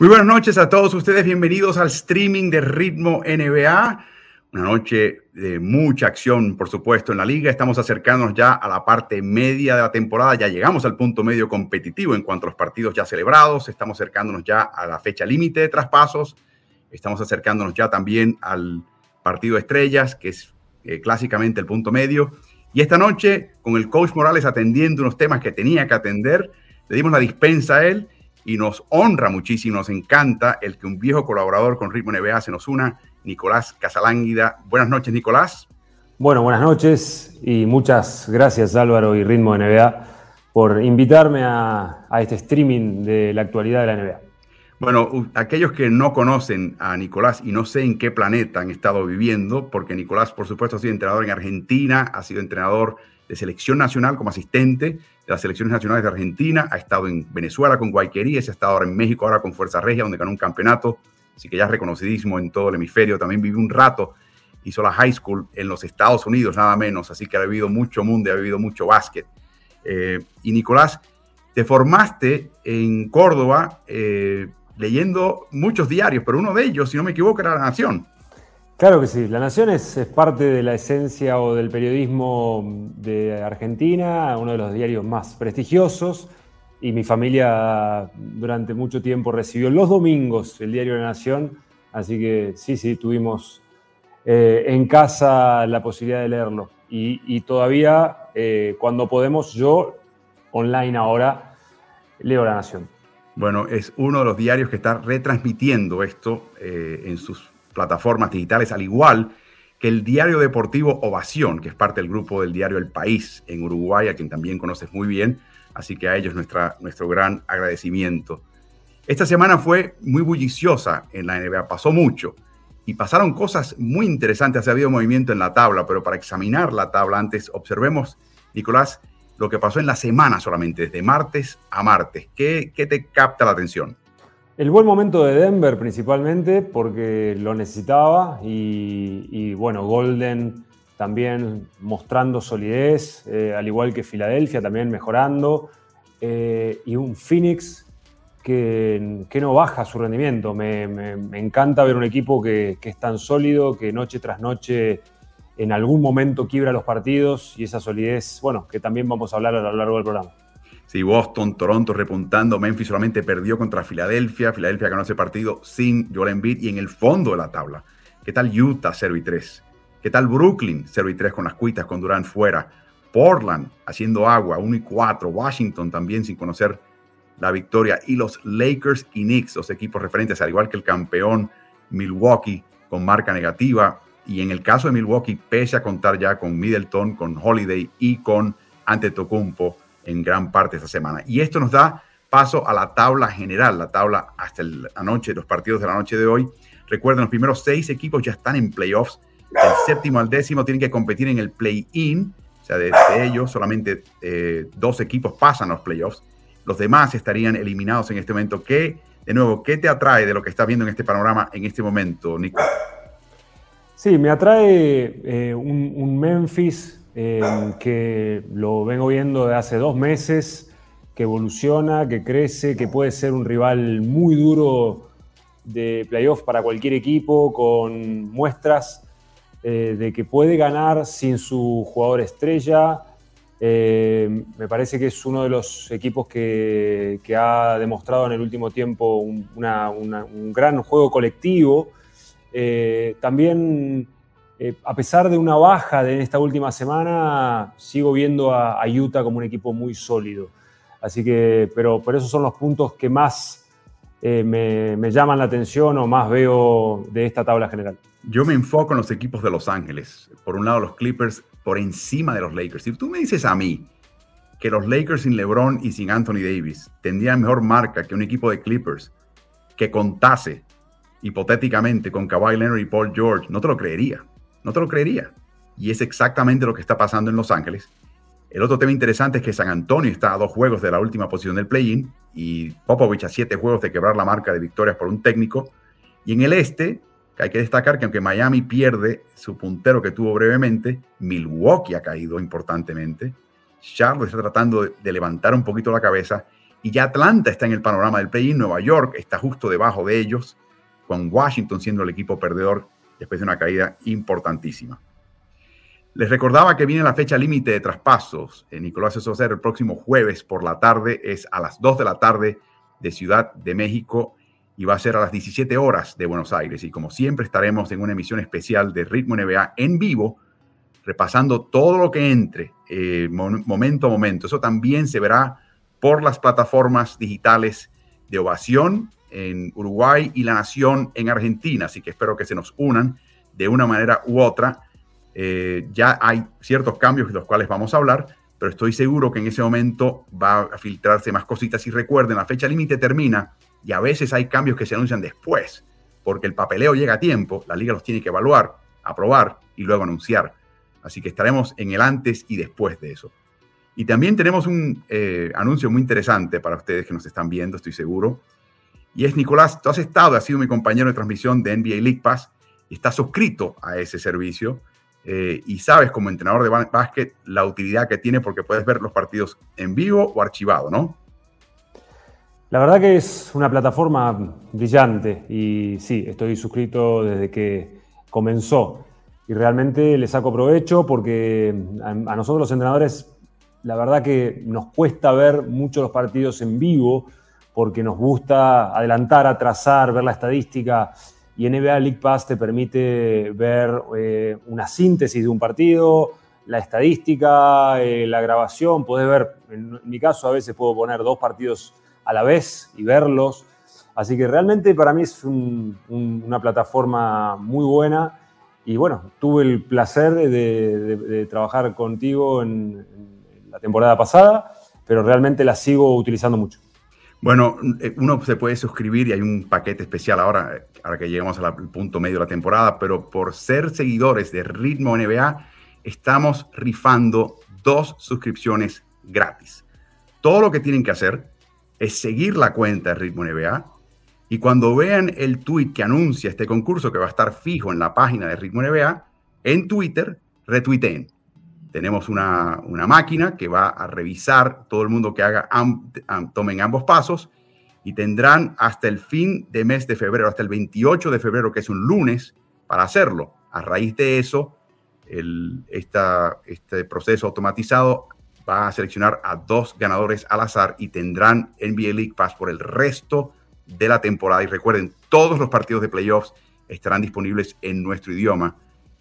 Muy buenas noches a todos ustedes, bienvenidos al streaming de Ritmo NBA. Una noche de mucha acción, por supuesto, en la liga. Estamos acercándonos ya a la parte media de la temporada, ya llegamos al punto medio competitivo en cuanto a los partidos ya celebrados, estamos acercándonos ya a la fecha límite de traspasos, estamos acercándonos ya también al partido de estrellas, que es eh, clásicamente el punto medio. Y esta noche, con el coach Morales atendiendo unos temas que tenía que atender, le dimos la dispensa a él y nos honra muchísimo, nos encanta el que un viejo colaborador con Ritmo NBA se nos una, Nicolás Casalánguida. Buenas noches, Nicolás. Bueno, buenas noches y muchas gracias Álvaro y Ritmo NBA por invitarme a, a este streaming de la actualidad de la NBA. Bueno, aquellos que no conocen a Nicolás y no sé en qué planeta han estado viviendo, porque Nicolás, por supuesto, ha sido entrenador en Argentina, ha sido entrenador de selección nacional como asistente de las selecciones nacionales de Argentina, ha estado en Venezuela con Guayquerías, ha estado ahora en México ahora con Fuerza Regia, donde ganó un campeonato, así que ya es reconocidísimo en todo el hemisferio, también vivió un rato, hizo la high school en los Estados Unidos, nada menos, así que ha vivido mucho mundo, ha vivido mucho básquet. Eh, y Nicolás, te formaste en Córdoba eh, leyendo muchos diarios, pero uno de ellos, si no me equivoco, era La Nación. Claro que sí, La Nación es, parte de la esencia o del periodismo de Argentina, uno de los diarios más prestigiosos, y mi familia durante mucho tiempo recibió los domingos el diario La Nación, así que sí, sí, tuvimos eh, en casa la posibilidad de leerlo. Y, todavía, eh, cuando podemos, yo online ahora leo La Nación. Bueno, es uno de los diarios que está retransmitiendo esto eh, en sus plataformas digitales, al igual que el diario deportivo Ovación, que es parte del grupo del diario El País en Uruguay, a quien también conoces muy bien. Así que a ellos nuestra, nuestro gran agradecimiento. Esta semana fue muy bulliciosa en la NBA, pasó mucho y pasaron cosas muy interesantes. Ha habido movimiento en la tabla, pero para examinar la tabla antes, observemos, Nicolás, lo que pasó en la semana solamente, desde martes a martes. ¿Qué, qué te capta la atención? El buen momento de Denver principalmente porque lo necesitaba y, bueno, Golden también mostrando solidez, eh, al igual que Filadelfia también mejorando eh, y un Phoenix que, que, no baja su rendimiento. Me, encanta ver un equipo que, que, es tan sólido, que noche tras noche en algún momento quiebra los partidos y esa solidez, bueno, que también vamos a hablar a lo largo del programa. Sí, Boston, Toronto repuntando, Memphis solamente perdió contra Filadelfia, Filadelfia ganó ese partido sin Joel Embiid y en el fondo de la tabla. ¿Qué tal Utah 0 y 3? ¿Qué tal Brooklyn 0 y 3 con las cuitas con Durant fuera? Portland haciendo agua 1 y 4, Washington también sin conocer la victoria y los Lakers y Knicks, los equipos referentes, al igual que el campeón Milwaukee con marca negativa y en el caso de Milwaukee pese a contar ya con Middleton, con Holiday y con Antetokounmpo en gran parte esta semana. Y esto nos da paso a la tabla general, la tabla hasta la noche, los partidos de la noche de hoy. Recuerden, los primeros seis equipos ya están en playoffs. El séptimo al décimo tienen que competir en el play-in. O sea, de, ellos solamente eh, dos equipos pasan los playoffs. Los demás estarían eliminados en este momento. ¿Qué, de nuevo, qué te atrae de lo que estás viendo en este panorama en este momento, Nico? Sí, me atrae eh, un Memphis Que lo vengo viendo de hace dos meses, que evoluciona, que crece, que puede ser un rival muy duro de playoff para cualquier equipo, con muestras eh, de que puede ganar sin su jugador estrella. Em, me parece que es uno de los equipos que, ha demostrado en el último tiempo un, gran juego colectivo. Eh, también eh, a pesar de una baja de esta última semana, sigo viendo a, Utah como un equipo muy sólido. Así que, pero por esos son los puntos que más eh, me, llaman la atención o más veo de esta tabla general. Yo me enfoco en los equipos de Los Ángeles. Por un lado, los Clippers por encima de los Lakers. Si tú me dices a mí que los Lakers sin LeBron y sin Anthony Davis tendrían mejor marca que un equipo de Clippers que contase hipotéticamente con Kawhi Leonard y Paul George, no te lo creería. No te lo creería. Y es exactamente lo que está pasando en Los Ángeles. El otro tema interesante es que San Antonio está a dos juegos de la última posición del play-in y Popovich a siete juegos de quebrar la marca de victorias por un técnico. Y en el este, hay que destacar que aunque Miami pierde su puntero que tuvo brevemente, Milwaukee ha caído importantemente. Charlotte está tratando de, levantar un poquito la cabeza y ya Atlanta está en el panorama del play-in. Nueva York está justo debajo de ellos, con Washington siendo el equipo perdedor después de una caída importantísima. Les recordaba que viene la fecha límite de traspasos. Nicolás, eso va a ser el próximo jueves por la tarde, es a las 2 de la tarde de Ciudad de México y va a ser a las 17 horas de Buenos Aires. Y como siempre estaremos en una emisión especial de Ritmo NBA en vivo, repasando todo lo que entre eh, momento a momento. Eso también se verá por las plataformas digitales de Ovación en Uruguay y La Nación en Argentina. Así que espero que se nos unan de una manera u otra. Eh, ya hay ciertos cambios de los cuales vamos a hablar, pero estoy seguro que en ese momento va a filtrarse más cositas. Y recuerden, la fecha límite termina y a veces hay cambios que se anuncian después, porque el papeleo llega a tiempo, la liga los tiene que evaluar, aprobar y luego anunciar. Así que estaremos en el antes y después de eso. Y también tenemos un eh, anuncio muy interesante para ustedes que nos están viendo, estoy seguro. Y es, Nicolás, tú has estado, has sido mi compañero de transmisión de NBA League Pass y estás suscrito a ese servicio. Eh, y sabes como entrenador de básquet la utilidad que tiene porque puedes ver los partidos en vivo o archivado, ¿no? La verdad que es una plataforma brillante y sí, estoy suscrito desde que comenzó y realmente le saco provecho porque a, nosotros los entrenadores la verdad que nos cuesta ver mucho los partidos en vivo porque nos gusta adelantar, atrasar, ver la estadística y NBA League Pass te permite ver eh, una síntesis de un partido, la estadística, eh, la grabación, puedes ver, en mi caso a veces puedo poner dos partidos a la vez y verlos. Así que realmente para mí es una plataforma muy buena. Y bueno, tuve el placer de, trabajar contigo en, la temporada pasada, pero realmente la sigo utilizando mucho. Bueno, eh, uno se puede suscribir y hay un paquete especial ahora, ahora que llegamos al punto medio de la temporada, pero por ser seguidores de Ritmo NBA, estamos rifando dos suscripciones gratis. Todo lo que tienen que hacer es seguir la cuenta de Ritmo NBA y cuando vean el tweet que anuncia este concurso que va a estar fijo en la página de Ritmo NBA, en Twitter, retuiteen. Tenemos una, máquina que va a revisar todo el mundo que haga, tomen ambos pasos y tendrán hasta el fin de mes de febrero, hasta el 28 de febrero, que es un lunes, para hacerlo. A raíz de eso, el, este proceso automatizado va a seleccionar a dos ganadores al azar y tendrán NBA League Pass por el resto de la temporada. Y recuerden, todos los partidos de playoffs estarán disponibles en nuestro idioma,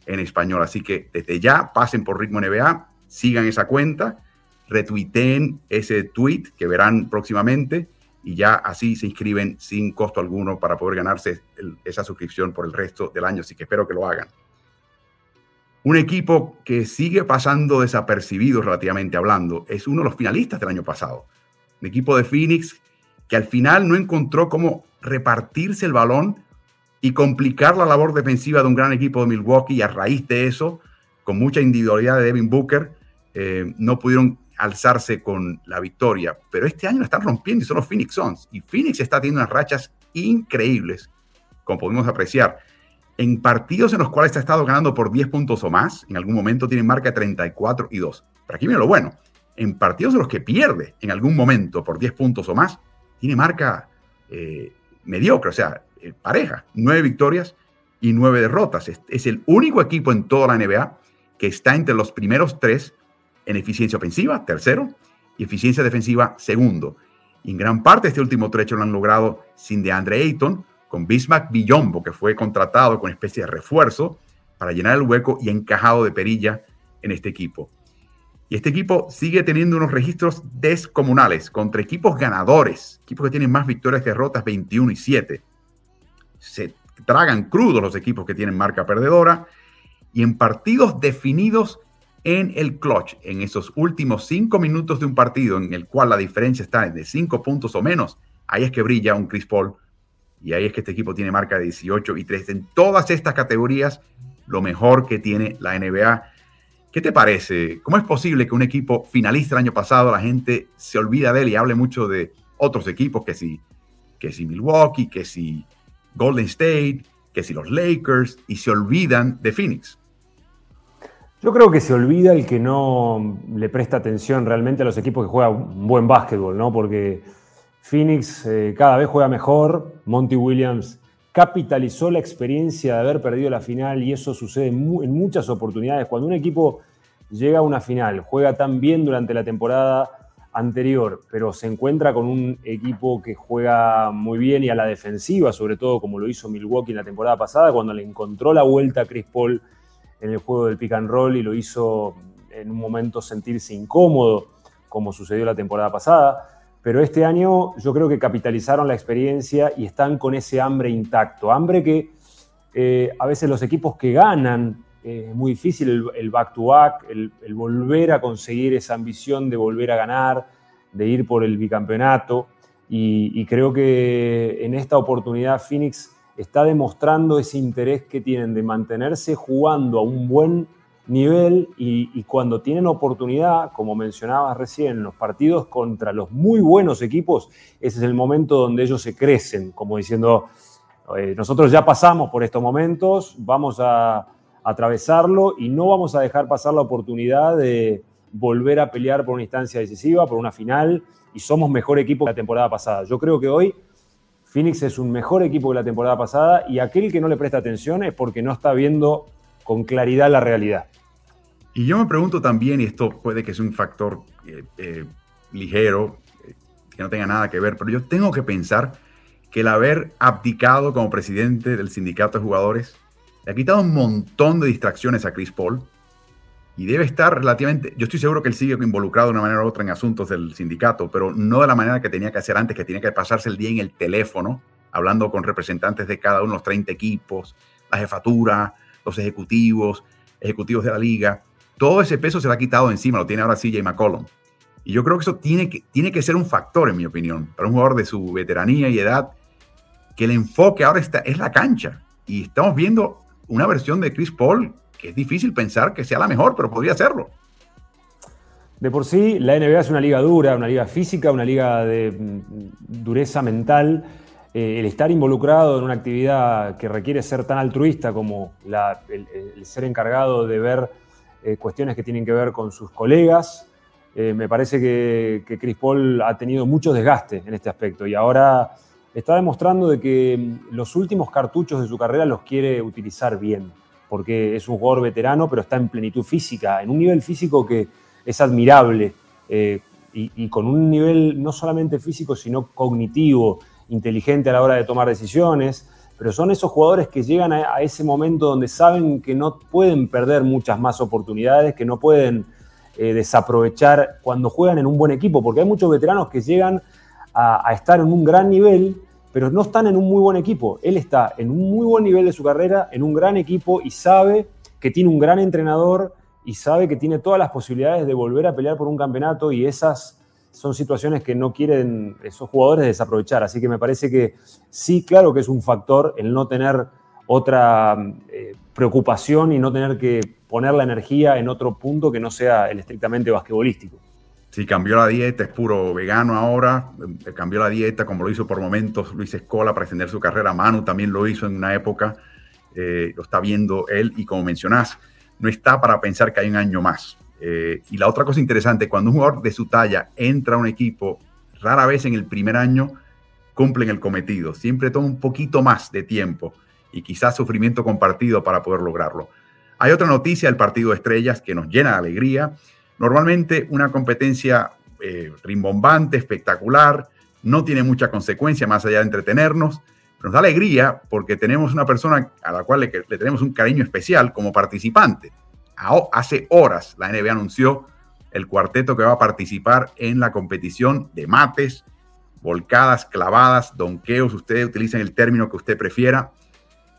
en español. Así que desde ya pasen por Ritmo NBA, sigan esa cuenta, retuiteen ese tweet que verán próximamente y ya así se inscriben sin costo alguno para poder ganarse esa suscripción por el resto del año. Así que espero que lo hagan. Un equipo que sigue pasando desapercibido relativamente hablando es uno de los finalistas del año pasado. Un equipo de Phoenix que al final no encontró cómo repartirse el balón y complicar la labor defensiva de un gran equipo de Milwaukee y a raíz de eso, con mucha individualidad de Devin Booker, eh, no pudieron alzarse con la victoria. Pero este año lo están rompiendo y son los Phoenix Suns. Y Phoenix está teniendo unas rachas increíbles, como podemos apreciar en partidos en los cuales ha estado ganando por 10 puntos o más, en algún momento tiene marca 34 y 2. Pero aquí viene lo bueno. En partidos en los que pierde en algún momento por 10 puntos o más, tiene marca eh, mediocre, o sea, eh, pareja. 9 victorias y 9 derrotas. Es, es, el único equipo en toda la NBA que está entre los primeros tres en eficiencia ofensiva, tercero, y eficiencia defensiva, segundo. En gran parte este último trecho lo han logrado sin DeAndre Ayton, con Bismack Villombo, que fue contratado con especie de refuerzo para llenar el hueco y encajado de perilla en este equipo. Y este equipo sigue teniendo unos registros descomunales contra equipos ganadores, equipos que tienen más victorias que derrotas, 21 y 7. Se tragan crudos los equipos que tienen marca perdedora. Y en partidos definidos en el clutch, en esos últimos cinco minutos de un partido en el cual la diferencia está de cinco puntos o menos, ahí es que brilla un Chris Paul y ahí es que este equipo tiene marca de 18 y 3. En todas estas categorías, lo mejor que tiene la NBA. ¿Qué te parece? ¿Cómo es posible que un equipo finalista el año pasado la gente se olvida de él y hable mucho de otros equipos, que si, que si Milwaukee, que si Golden State, que si los Lakers, y se olvidan de Phoenix? Yo creo que se olvida el que no le presta atención realmente a los equipos que juegan buen básquetbol, ¿no? Porque Phoenix eh, cada vez juega mejor. Monty Williams capitalizó la experiencia de haber perdido la final y eso sucede en muchas oportunidades. Cuando un equipo llega a una final, juega tan bien durante la temporada anterior, pero se encuentra con un equipo que juega muy bien y a la defensiva, sobre todo como lo hizo Milwaukee en la temporada pasada, cuando le encontró la vuelta a Chris Paul en el juego del pick and roll y lo hizo en un momento sentirse incómodo, como sucedió la temporada pasada. Pero este año yo creo que capitalizaron la experiencia y están con ese hambre intacto. Hambre que eh, a veces los equipos que ganan, eh, muy difícil el, back-to-back, el, volver a conseguir esa ambición de volver a ganar, de ir por el bicampeonato. y creo que en esta oportunidad Phoenix está demostrando ese interés que tienen de mantenerse jugando a un buen nivel y, cuando tienen oportunidad, como mencionabas recién, los partidos contra los muy buenos equipos, ese es el momento donde ellos se crecen, como diciendo, eh, nosotros ya pasamos por estos momentos, vamos a, atravesarlo y no vamos a dejar pasar la oportunidad de volver a pelear por una instancia decisiva, por una final, y somos mejor equipo que la temporada pasada. Yo creo que hoy Phoenix es un mejor equipo que la temporada pasada y aquel que no le presta atención es porque no está viendo con claridad la realidad. Y yo me pregunto también, y esto puede que sea un factor eh, eh, ligero, eh, que no tenga nada que ver, pero yo tengo que pensar que el haber abdicado como presidente del sindicato de jugadores le ha quitado un montón de distracciones a Chris Paul y debe estar relativamente, yo estoy seguro que él sigue involucrado de una manera u otra en asuntos del sindicato, pero no de la manera que tenía que hacer antes, que tenía que pasarse el día en el teléfono, hablando con representantes de cada uno de los 30 equipos, la jefatura, los ejecutivos, ejecutivos de la liga todo ese peso se le ha quitado encima, lo tiene ahora CJ McCollum. Y yo creo que eso tiene que, tiene que ser un factor, en mi opinión, para un jugador de su veteranía y edad, que el enfoque ahora está, es la cancha. Y estamos viendo una versión de Chris Paul que es difícil pensar que sea la mejor, pero podría serlo. De por sí, la NBA es una liga dura, una liga física, una liga de mm, dureza mental. Eh, el estar involucrado en una actividad que requiere ser tan altruista como el ser encargado de ver eh, cuestiones que tienen que ver con sus colegas. Eh, me parece que, Chris Paul ha tenido mucho desgaste en este aspecto y ahora está demostrando de que mm, los últimos cartuchos de su carrera los quiere utilizar bien, porque es un jugador veterano, pero está en plenitud física, en un nivel físico que es admirable eh, y, con un nivel no solamente físico, sino cognitivo, inteligente a la hora de tomar decisiones pero son esos jugadores que llegan a, ese momento donde saben que no pueden perder muchas más oportunidades, que no pueden eh, desaprovechar cuando juegan en un buen equipo, porque hay muchos veteranos que llegan a, estar en un gran nivel, pero no están en un muy buen equipo. Él está en un muy buen nivel de su carrera, en un gran equipo y sabe que tiene un gran entrenador y sabe que tiene todas las posibilidades de volver a pelear por un campeonato y esas son situaciones que no quieren esos jugadores desaprovechar. Así que me parece que sí, claro que es un factor el no tener otra eh, preocupación y no tener que poner la energía en otro punto que no sea el estrictamente basquetbolístico. Sí, cambió la dieta, es puro vegano ahora, eh, cambió la dieta como lo hizo por momentos Luis Escola para extender su carrera. Manu también lo hizo en una época, eh, lo está viendo él y como mencionás, no está para pensar que hay un año más. Eh, y la otra cosa interesante, cuando un jugador de su talla entra a un equipo, rara vez en el primer año cumplen el cometido. Siempre toma un poquito más de tiempo y quizás sufrimiento compartido para poder lograrlo. Hay otra noticia del partido de estrellas que nos llena de alegría. Normalmente una competencia eh, rimbombante, espectacular, no tiene mucha consecuencia más allá de entretenernos, pero nos da alegría porque tenemos una persona a la cual le tenemos un cariño especial como participante hace horas la NBA anunció el cuarteto que va a participar en la competición de mates, volcadas, clavadas, donqueos, ustedes utilicen el término que usted prefiera.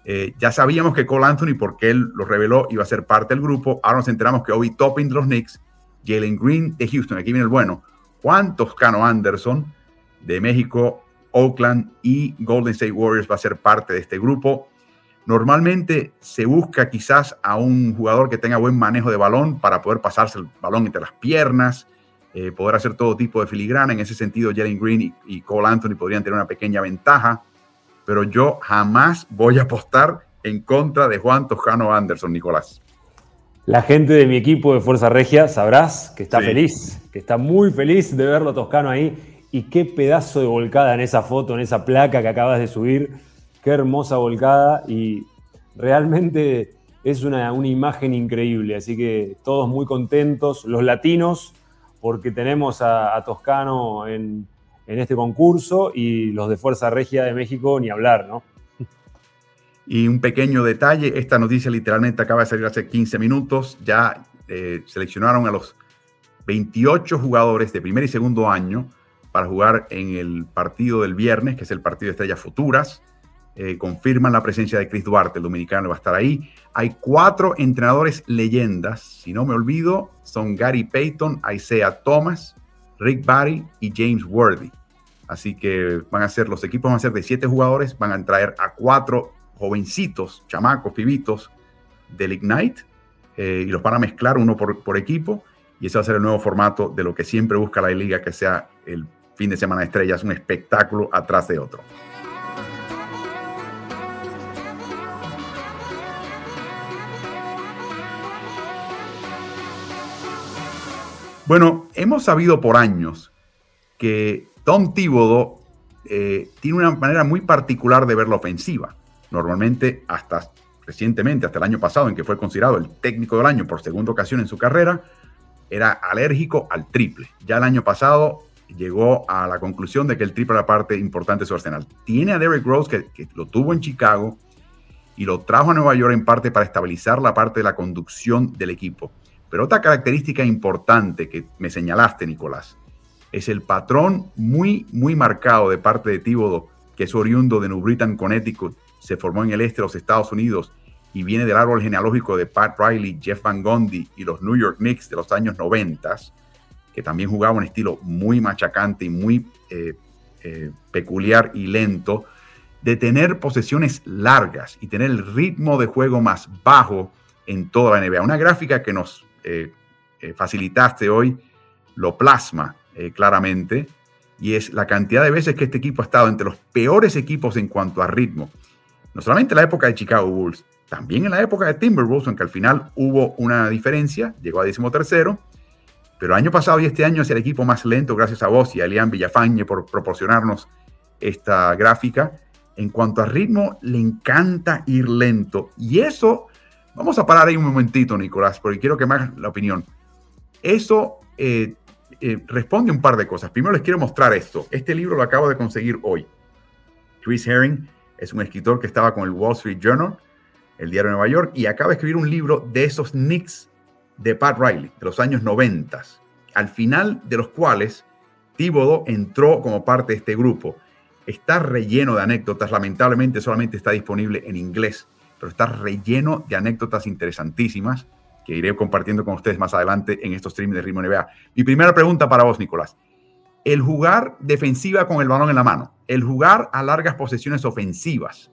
Eh, ya sabíamos que Cole Anthony, porque él lo reveló, iba a ser parte del grupo. Ahora nos enteramos que Obi Toppin de los Knicks, Jalen Green de Houston, aquí viene el bueno, Juan Toscano Anderson de México, Oakland y Golden State Warriors va a ser parte de este grupo. Normalmente se busca quizás a un jugador que tenga buen manejo de balón para poder pasarse el balón entre las piernas, eh, poder hacer todo tipo de filigrana. En ese sentido, Jalen Green y, Cole Anthony podrían tener una pequeña ventaja, pero yo jamás voy a apostar en contra de Juan Toscano Anderson, Nicolás. La gente de mi equipo de Fuerza Regia sabrás que está feliz, que está muy feliz de verlo Toscano ahí. Y qué pedazo de volcada en esa foto, en esa placa que acabas de subir Qué hermosa volcada y realmente es una, imagen increíble. Así que todos muy contentos, los latinos, porque tenemos a, Toscano en, este concurso y los de Fuerza Regia de México, ni hablar, ¿no? Y un pequeño detalle, esta noticia literalmente acaba de salir hace 15 minutos, ya eh, seleccionaron a los 28 jugadores de primer y segundo año para jugar en el partido del viernes, que es el partido de estrellas futuras. Eh, confirman la presencia de Chris Duarte, el dominicano va a estar ahí. Hay cuatro entrenadores leyendas, si no me olvido, son Gary Payton, Isaiah Thomas, Rick Barry y James Worthy. Así que van a ser, los equipos van a ser de siete jugadores, van a traer a cuatro jovencitos, chamacos, pibitos del Ignite eh, y los van a mezclar uno por, equipo. Y ese va a ser el nuevo formato de lo que siempre busca la liga, que sea el fin de semana de estrellas, un espectáculo atrás de otro. Bueno, hemos sabido por años que Tom Thibodeau eh, tiene una manera muy particular de ver la ofensiva. Normalmente, hasta recientemente, hasta el año pasado, en que fue considerado el técnico del año por segunda ocasión en su carrera, era alérgico al triple. Ya el año pasado llegó a la conclusión de que el triple era parte importante de su arsenal. Tiene a Derrick Rose, que, lo tuvo en Chicago y lo trajo a Nueva York en parte para estabilizar la parte de la conducción del equipo. Pero otra característica importante que me señalaste, Nicolás, es el patrón muy, muy marcado de parte de Tíbodo, que es oriundo de New Britain, Connecticut, se formó en el este de los Estados Unidos y viene del árbol genealógico de Pat Riley, Jeff Van Gundy y los New York Knicks de los años 90, que también jugaba un estilo muy machacante y muy eh, eh, peculiar y lento, de tener posesiones largas y tener el ritmo de juego más bajo en toda la NBA. Una gráfica que nos eh, facilitaste hoy lo plasma claramente y es la cantidad de veces que este equipo ha estado entre los peores equipos en cuanto a ritmo. No solamente en la época de Chicago Bulls, también en la época de Timberwolves, aunque al final hubo una diferencia, llegó a tercero, pero el año pasado y este año es el equipo más lento, gracias a vos y a Elian Villafañe por proporcionarnos esta gráfica. En cuanto a ritmo, le encanta ir lento y eso Vamos a parar ahí un momentito, Nicolás, porque quiero que me hagas la opinión. Eso eh, eh, responde un par de cosas. Primero les quiero mostrar esto. Este libro lo acabo de conseguir hoy. Chris Herring es un escritor que estaba con el Wall Street Journal, el diario de Nueva York, y acaba de escribir un libro de esos Knicks de Pat Riley, de los años 90, al final de los cuales Thibodeau entró como parte de este grupo. Está relleno de anécdotas, lamentablemente solamente está disponible en inglés pero está relleno de anécdotas interesantísimas que iré compartiendo con ustedes más adelante en estos streams de Ritmo NBA. Mi primera pregunta para vos, Nicolás. El jugar defensiva con el balón en la mano, el jugar a largas posesiones ofensivas,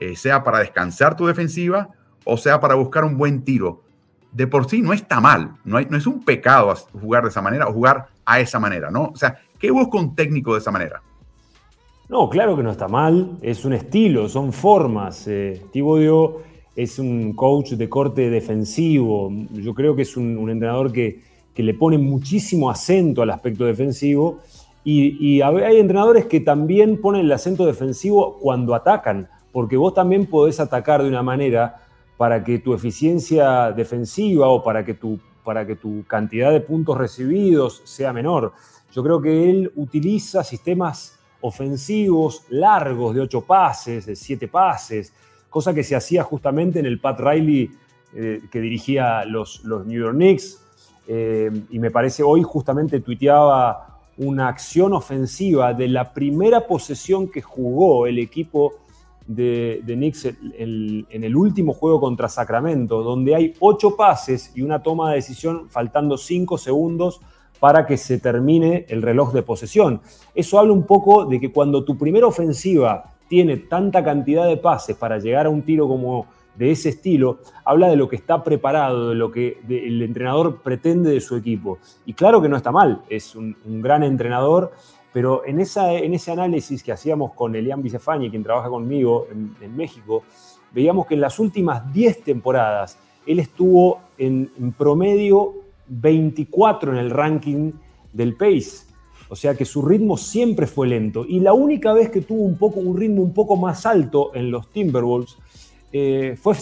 eh, sea para descansar tu defensiva o sea para buscar un buen tiro, de por sí no está mal, no, es un pecado jugar de esa manera o jugar a esa manera, ¿no? O sea, ¿qué busca un técnico de esa manera? No, claro que no está mal, es un estilo, son formas. Eh, Tibodio es un coach de corte defensivo, yo creo que es un, entrenador que, le pone muchísimo acento al aspecto defensivo y, hay entrenadores que también ponen el acento defensivo cuando atacan, porque vos también podés atacar de una manera para que tu eficiencia defensiva o para que tu, para que tu cantidad de puntos recibidos sea menor. Yo creo que él utiliza sistemas ofensivos largos de ocho pases, de siete pases, cosa que se hacía justamente en el Pat Riley eh, que dirigía los, los, New York Knicks. Eh, y me parece hoy justamente tuiteaba una acción ofensiva de la primera posesión que jugó el equipo de, Knicks en, el último juego contra Sacramento, donde hay ocho pases y una toma de decisión faltando cinco segundos para que se termine el reloj de posesión. Eso habla un poco de que cuando tu primera ofensiva tiene tanta cantidad de pases para llegar a un tiro como de ese estilo, habla de lo que está preparado, de lo que el entrenador pretende de su equipo. Y claro que no está mal, es un, gran entrenador, pero en, ese análisis que hacíamos con Elian Bicefani, quien trabaja conmigo en, México, veíamos que en las últimas 10 temporadas él estuvo en, en, promedio 24 en el ranking del pace. O sea que su ritmo siempre fue lento. Y la única vez que tuvo un, poco, un ritmo un poco más alto en los Timberwolves eh, fue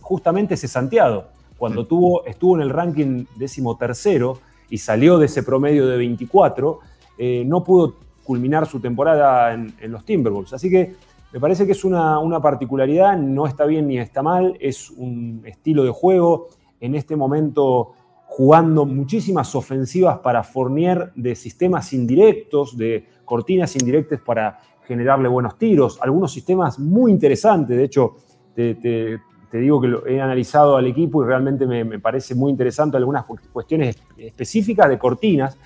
justamente ese Santiago, cuando tuvo, estuvo en el ranking décimo tercero y salió de ese promedio de 24, eh, no pudo culminar su temporada en, los Timberwolves. Así que me parece que es una, una, particularidad, no está bien ni está mal, es un estilo de juego. En este momento jugando muchísimas ofensivas para Fournier de sistemas indirectos, de cortinas indirectas para generarle buenos tiros, algunos sistemas muy interesantes, de hecho te, digo que lo he analizado al equipo y realmente me, parece muy interesante algunas cuestiones específicas de cortinas,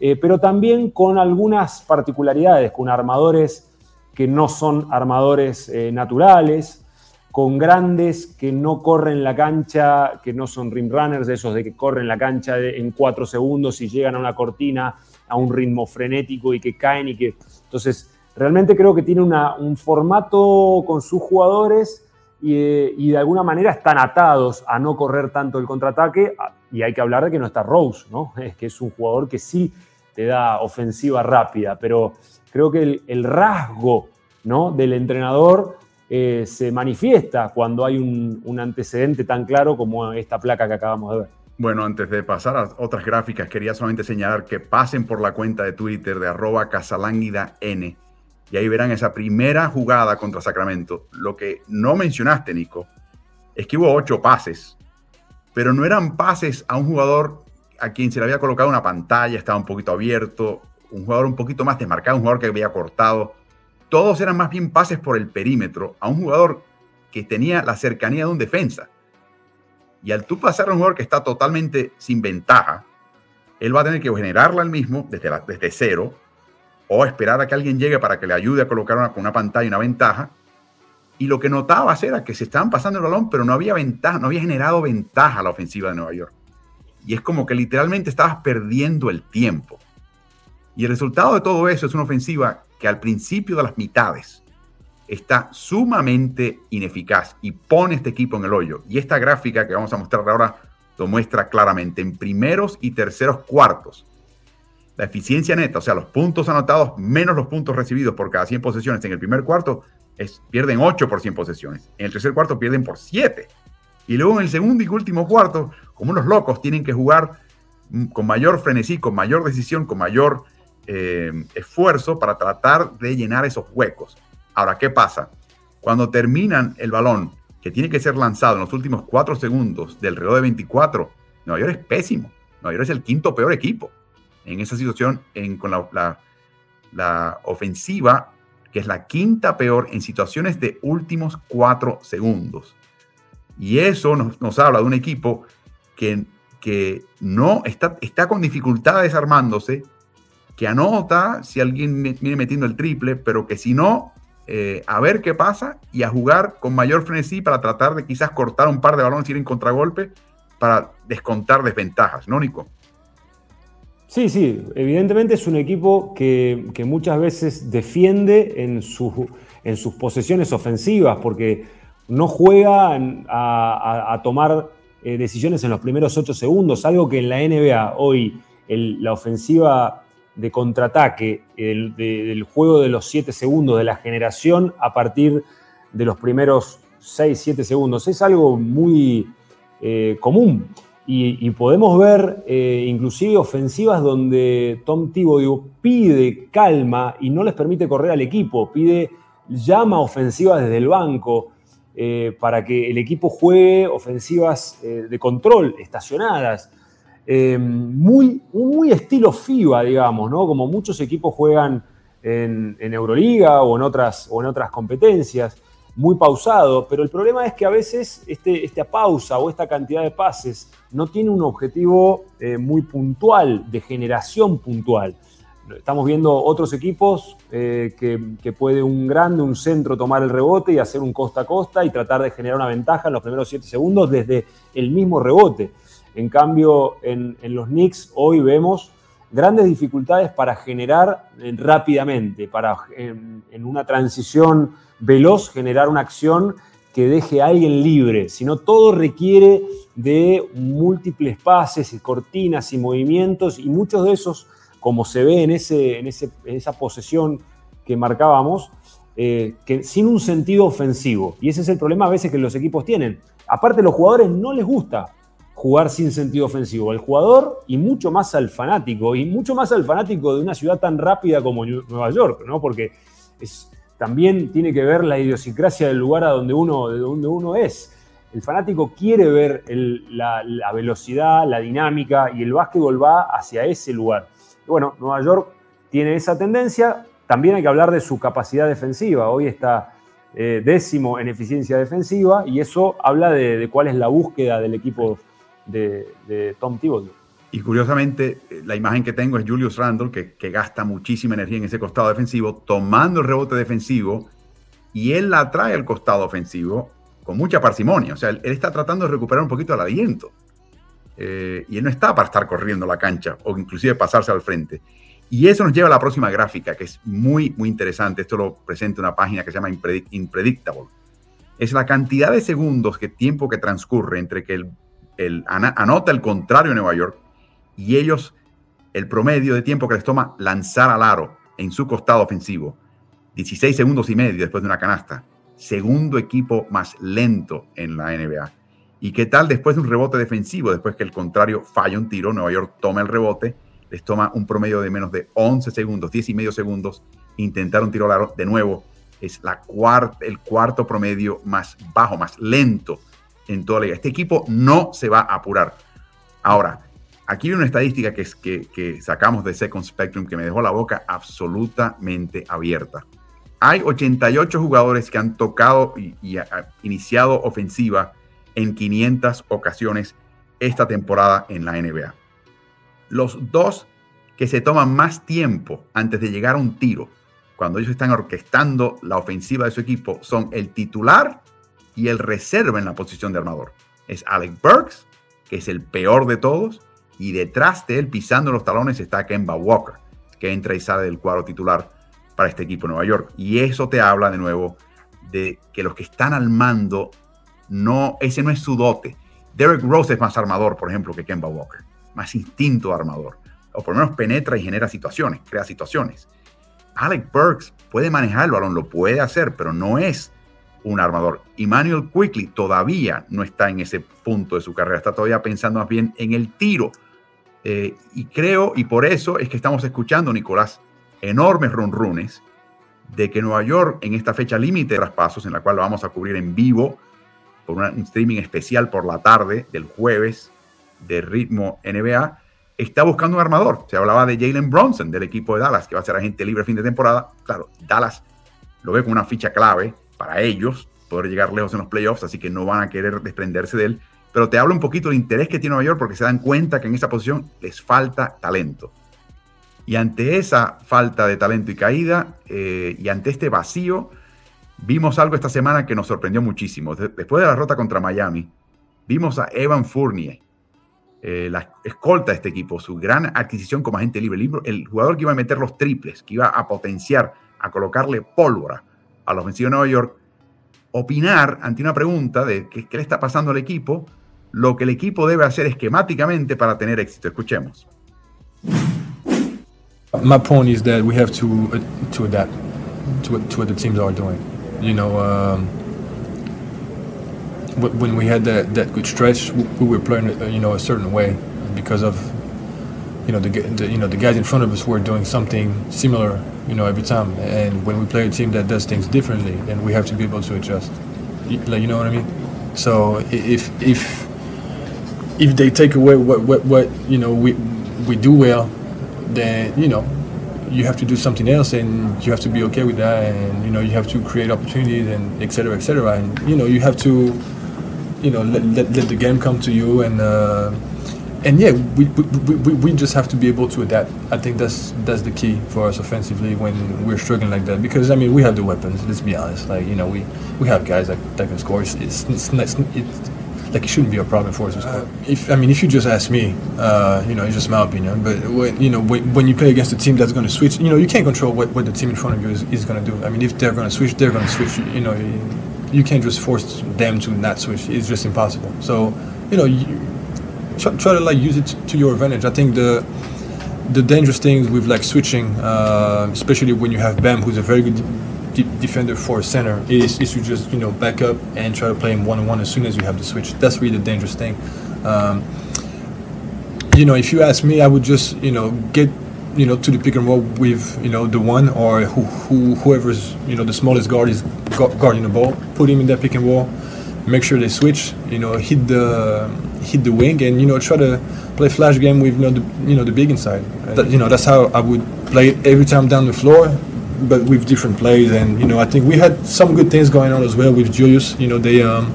eh, pero también con algunas particularidades, con armadores que no son armadores eh, naturales, con grandes que no corren la cancha, que no son rim runners, esos de que corren la cancha en cuatro segundos y llegan a una cortina a un ritmo frenético y que caen y que... Entonces, realmente creo que tiene un formato con sus jugadores y, de alguna manera están atados a no correr tanto el contraataque. Y hay que hablar de que no está Rose, ¿no? Es que es un jugador que sí te da ofensiva rápida, pero creo que el, rasgo ¿no? del entrenador eh, se manifiesta cuando hay un, antecedente tan claro como esta placa que acabamos de ver. Bueno, antes de pasar a otras gráficas, quería solamente señalar que pasen por la cuenta de Twitter de arroba N y ahí verán esa primera jugada contra Sacramento. Lo que no mencionaste, Nico, es que hubo ocho pases, pero no eran pases a un jugador a quien se le había colocado una pantalla, estaba un poquito abierto, un jugador un poquito más desmarcado, un jugador que había cortado. Todos eran más bien pases por el perímetro a un jugador que tenía la cercanía de un defensa. Y al tú pasar a un jugador que está totalmente sin ventaja, él va a tener que generarla al mismo desde, desde cero o esperar a que alguien llegue para que le ayude a colocar una, una pantalla una ventaja. Y lo que notabas era que se estaban pasando el balón, pero no había ventaja, no había generado ventaja a la ofensiva de Nueva York. Y es como que literalmente estabas perdiendo el tiempo. Y el resultado de todo eso es una ofensiva que al principio de las mitades está sumamente ineficaz y pone este equipo en el hoyo. Y esta gráfica que vamos a mostrar ahora lo muestra claramente. En primeros y terceros cuartos, la eficiencia neta, o sea, los puntos anotados menos los puntos recibidos por cada 100 posesiones en el primer cuarto, es, pierden 8 por 100 posesiones. En el tercer cuarto pierden por 7. Y luego en el segundo y último cuarto, como unos locos, tienen que jugar mm, con mayor frenesí, con mayor decisión, con mayor eh, esfuerzo para tratar de llenar esos huecos. Ahora, ¿qué pasa? Cuando terminan el balón, que tiene que ser lanzado en los últimos 4 segundos del reloj de 24, Nueva York es pésimo. Nueva York es el quinto peor equipo en esa situación con la, ofensiva, que es la quinta peor en situaciones de últimos cuatro segundos. Y eso nos, habla de un equipo que, que no está, está con dificultad desarmándose, que anota si alguien viene metiendo el triple, pero que si no, eh, a ver qué pasa y a jugar con mayor frenesí para tratar de quizás cortar un par de balones ir en contragolpe para descontar desventajas, ¿no, Nico? Sí, sí, evidentemente es un equipo que, muchas veces defiende en, en, sus posesiones ofensivas porque no juega a, tomar eh, decisiones en los primeros ocho segundos, algo que en la NBA hoy la ofensiva de contraataque, el, juego de los siete segundos, de la generación a partir de los primeros seis, siete segundos, es algo muy eh, común. Y, podemos ver eh, inclusive ofensivas donde Tom Thibodeau pide calma y no les permite correr al equipo, pide llama ofensivas desde el banco eh, para que el equipo juegue ofensivas eh, de control, estacionadas. muy, muy estilo FIBA, digamos, ¿no? Como muchos equipos juegan en, Euroliga o en, otras, o en otras competencias. Muy pausado, pero el problema es que a veces este, esta pausa o esta cantidad de pases no tiene un objetivo eh, muy puntual, de generación puntual. Estamos viendo otros equipos eh, que, puede un grande, un centro tomar el rebote y hacer un costa a costa y tratar de generar una ventaja en los primeros 7 segundos desde el mismo rebote. En cambio, en, los Knicks hoy vemos grandes dificultades para generar eh, rápidamente, para en, una transición veloz generar una acción que deje a alguien libre, sino todo requiere de múltiples pases y cortinas y movimientos y muchos de esos como se ve en, ese, en, esa posesión que marcábamos, eh, que sin un sentido ofensivo. Y ese es el problema a veces que los equipos tienen. Aparte, los jugadores no les gusta jugar sin sentido ofensivo. Al jugador y mucho más al fanático, y mucho más al fanático de una ciudad tan rápida como Nueva York, ¿no? Porque es, también tiene que ver la idiosincrasia del lugar a donde uno, de donde uno es. El fanático quiere ver la, velocidad, la dinámica, y el básquetbol va hacia ese lugar bueno, Nueva York tiene esa tendencia. También hay que hablar de su capacidad defensiva. Hoy está eh, décimo en eficiencia defensiva y eso habla de, cuál es la búsqueda del equipo de, Tom Thibodeau. Y curiosamente, la imagen que tengo es Julius Randle, que, que, gasta muchísima energía en ese costado defensivo, tomando el rebote defensivo, y él la trae al costado ofensivo con mucha parsimonia. O sea, él, está tratando de recuperar un poquito el aliento. Eh, y él no está para estar corriendo la cancha o inclusive pasarse al frente. Y eso nos lleva a la próxima gráfica, que es muy, muy interesante. Esto lo presenta una página que se llama Impredictable. Es la cantidad de segundos, que tiempo que transcurre entre que el, anota el contrario en Nueva York y ellos, el promedio de tiempo que les toma lanzar al aro en su costado ofensivo. 16 segundos y medio después de una canasta. Segundo equipo más lento en la NBA. ¿Y qué tal después de un rebote defensivo? Después que el contrario falla un tiro, Nueva York toma el rebote, les toma un promedio de menos de 11 segundos, 10 y medio segundos, intentar un tiro largo. De nuevo, es la el cuarto promedio más bajo, más lento en toda la liga. Este equipo no se va a apurar. Ahora, aquí hay una estadística que, es, que, sacamos de Second Spectrum que me dejó la boca absolutamente abierta. Hay 88 jugadores que han tocado y, y iniciado ofensiva en 500 ocasiones esta temporada en la NBA. Los dos que se toman más tiempo antes de llegar a un tiro, cuando ellos están orquestando la ofensiva de su equipo, son el titular y el reserva en la posición de armador. Es Alec Burks, que es el peor de todos, y detrás de él, pisando los talones, está Kemba Walker, que entra y sale del cuadro titular para este equipo de Nueva York. Y eso te habla de nuevo de que los que están al mando no, ese no es su dote. Derek Rose es más armador, por ejemplo, que Kemba Walker, más instinto armador, o por lo menos penetra y genera situaciones, crea situaciones. Alec Burks puede manejar el balón, lo puede hacer, pero no es un armador. Emmanuel Quickly todavía no está en ese punto de su carrera, está todavía pensando más bien en el tiro. Eh, y creo, y por eso es que estamos escuchando, Nicolás, enormes runrunes de que Nueva York, en esta fecha límite de traspasos, en la cual lo vamos a cubrir en vivo por un streaming especial por la tarde del jueves de ritmo NBA, está buscando un armador. Se hablaba de Jalen Bronson del equipo de Dallas, que va a ser agente libre a fin de temporada. Claro, Dallas lo ve como una ficha clave para ellos, poder llegar lejos en los playoffs, así que no van a querer desprenderse de él. Pero te hablo un poquito del interés que tiene Nueva York porque se dan cuenta que en esa posición les falta talento. Y ante esa falta de talento y caída, eh, y ante este vacío, Vimos algo esta semana que nos sorprendió muchísimo. Después de la rota contra Miami, vimos a Evan Fournier, eh, la escolta de este equipo, su gran adquisición como agente libre, el jugador que iba a meter los triples, que iba a potenciar, a colocarle pólvora a la ofensiva de Nueva York, opinar ante una pregunta de qué, le está pasando al equipo, lo que el equipo debe hacer esquemáticamente para tener éxito. Escuchemos. My point is that we have to, uh, to adapt to, to what the teams are doing. You know, um, when we had that, that good stretch, we were playing, uh, you know, a certain way because of, you know, the, the, you know the guys in front of us were doing something similar, you know, every time. And when we play a team that does things differently, then we have to be able to adjust. Like, you know what I mean? So if if if they take away what what, what you know we we do well, then you know you have to do something else, and you have to be okay with that, and you know you have to create opportunities and etc. etc. And you know you have to, you know, let, let, let the game come to you, and uh, and yeah, we, we, we, we just have to be able to adapt. I think that's that's the key for us offensively when we're struggling like that. Because I mean, we have the weapons. Let's be honest. Like you know, we, we have guys that, that can score. It's, it's, it's, it's like it shouldn't be a problem for us to score. If I mean, if you just ask me, uh, you know, it's just my opinion. But when, you know, when, when you play against a team that's going to switch, you know, you can't control what, what the team in front of you is, is going to do. I mean, if they're going to switch, they're going to switch. You know, you, you, can't just force them to not switch. It's just impossible. So, you know, you, try, try to like use it to your advantage. I think the the dangerous things with like switching, uh, especially when you have Bam, who's a very good defender for a center is, is to just you know back up and try to play him one on one as soon as you have the switch. That's really the dangerous thing. Um, you know, if you ask me, I would just you know get you know to the pick and roll with you know the one or who, who whoever's you know the smallest guard is guarding the ball. Put him in that pick and roll. Make sure they switch. You know, hit the hit the wing and you know try to play flash game with you know the you know the big inside. That, you know that's how I would play it every time down the floor but with different plays. And you know, I think we had some good things going on as well with Julius. You know, they um,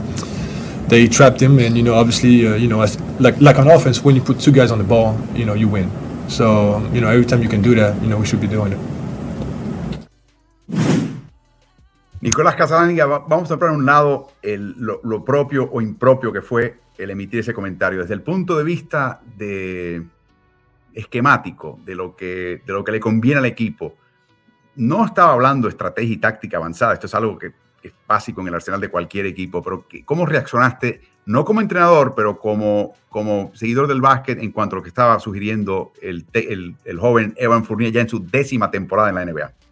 they trapped him, and you know, obviously, uh, you know, as, like like on offense, when you put two guys on the ball, you know, you win. So you know, every time you can do that, you know, we should be doing it. Nicolás Casalanga, vamos a poner a un lado lo, propio o impropio que fue el emitir ese comentario. Desde el punto de vista de esquemático, de lo que, de lo que le conviene al equipo, no estaba hablando de estrategia y táctica avanzada, esto es algo que es básico en el arsenal de cualquier equipo, pero ¿cómo reaccionaste, no como entrenador, pero como, como seguidor del básquet en cuanto a lo que estaba sugiriendo el, el, joven Evan Fournier ya en su décima temporada en la NBA?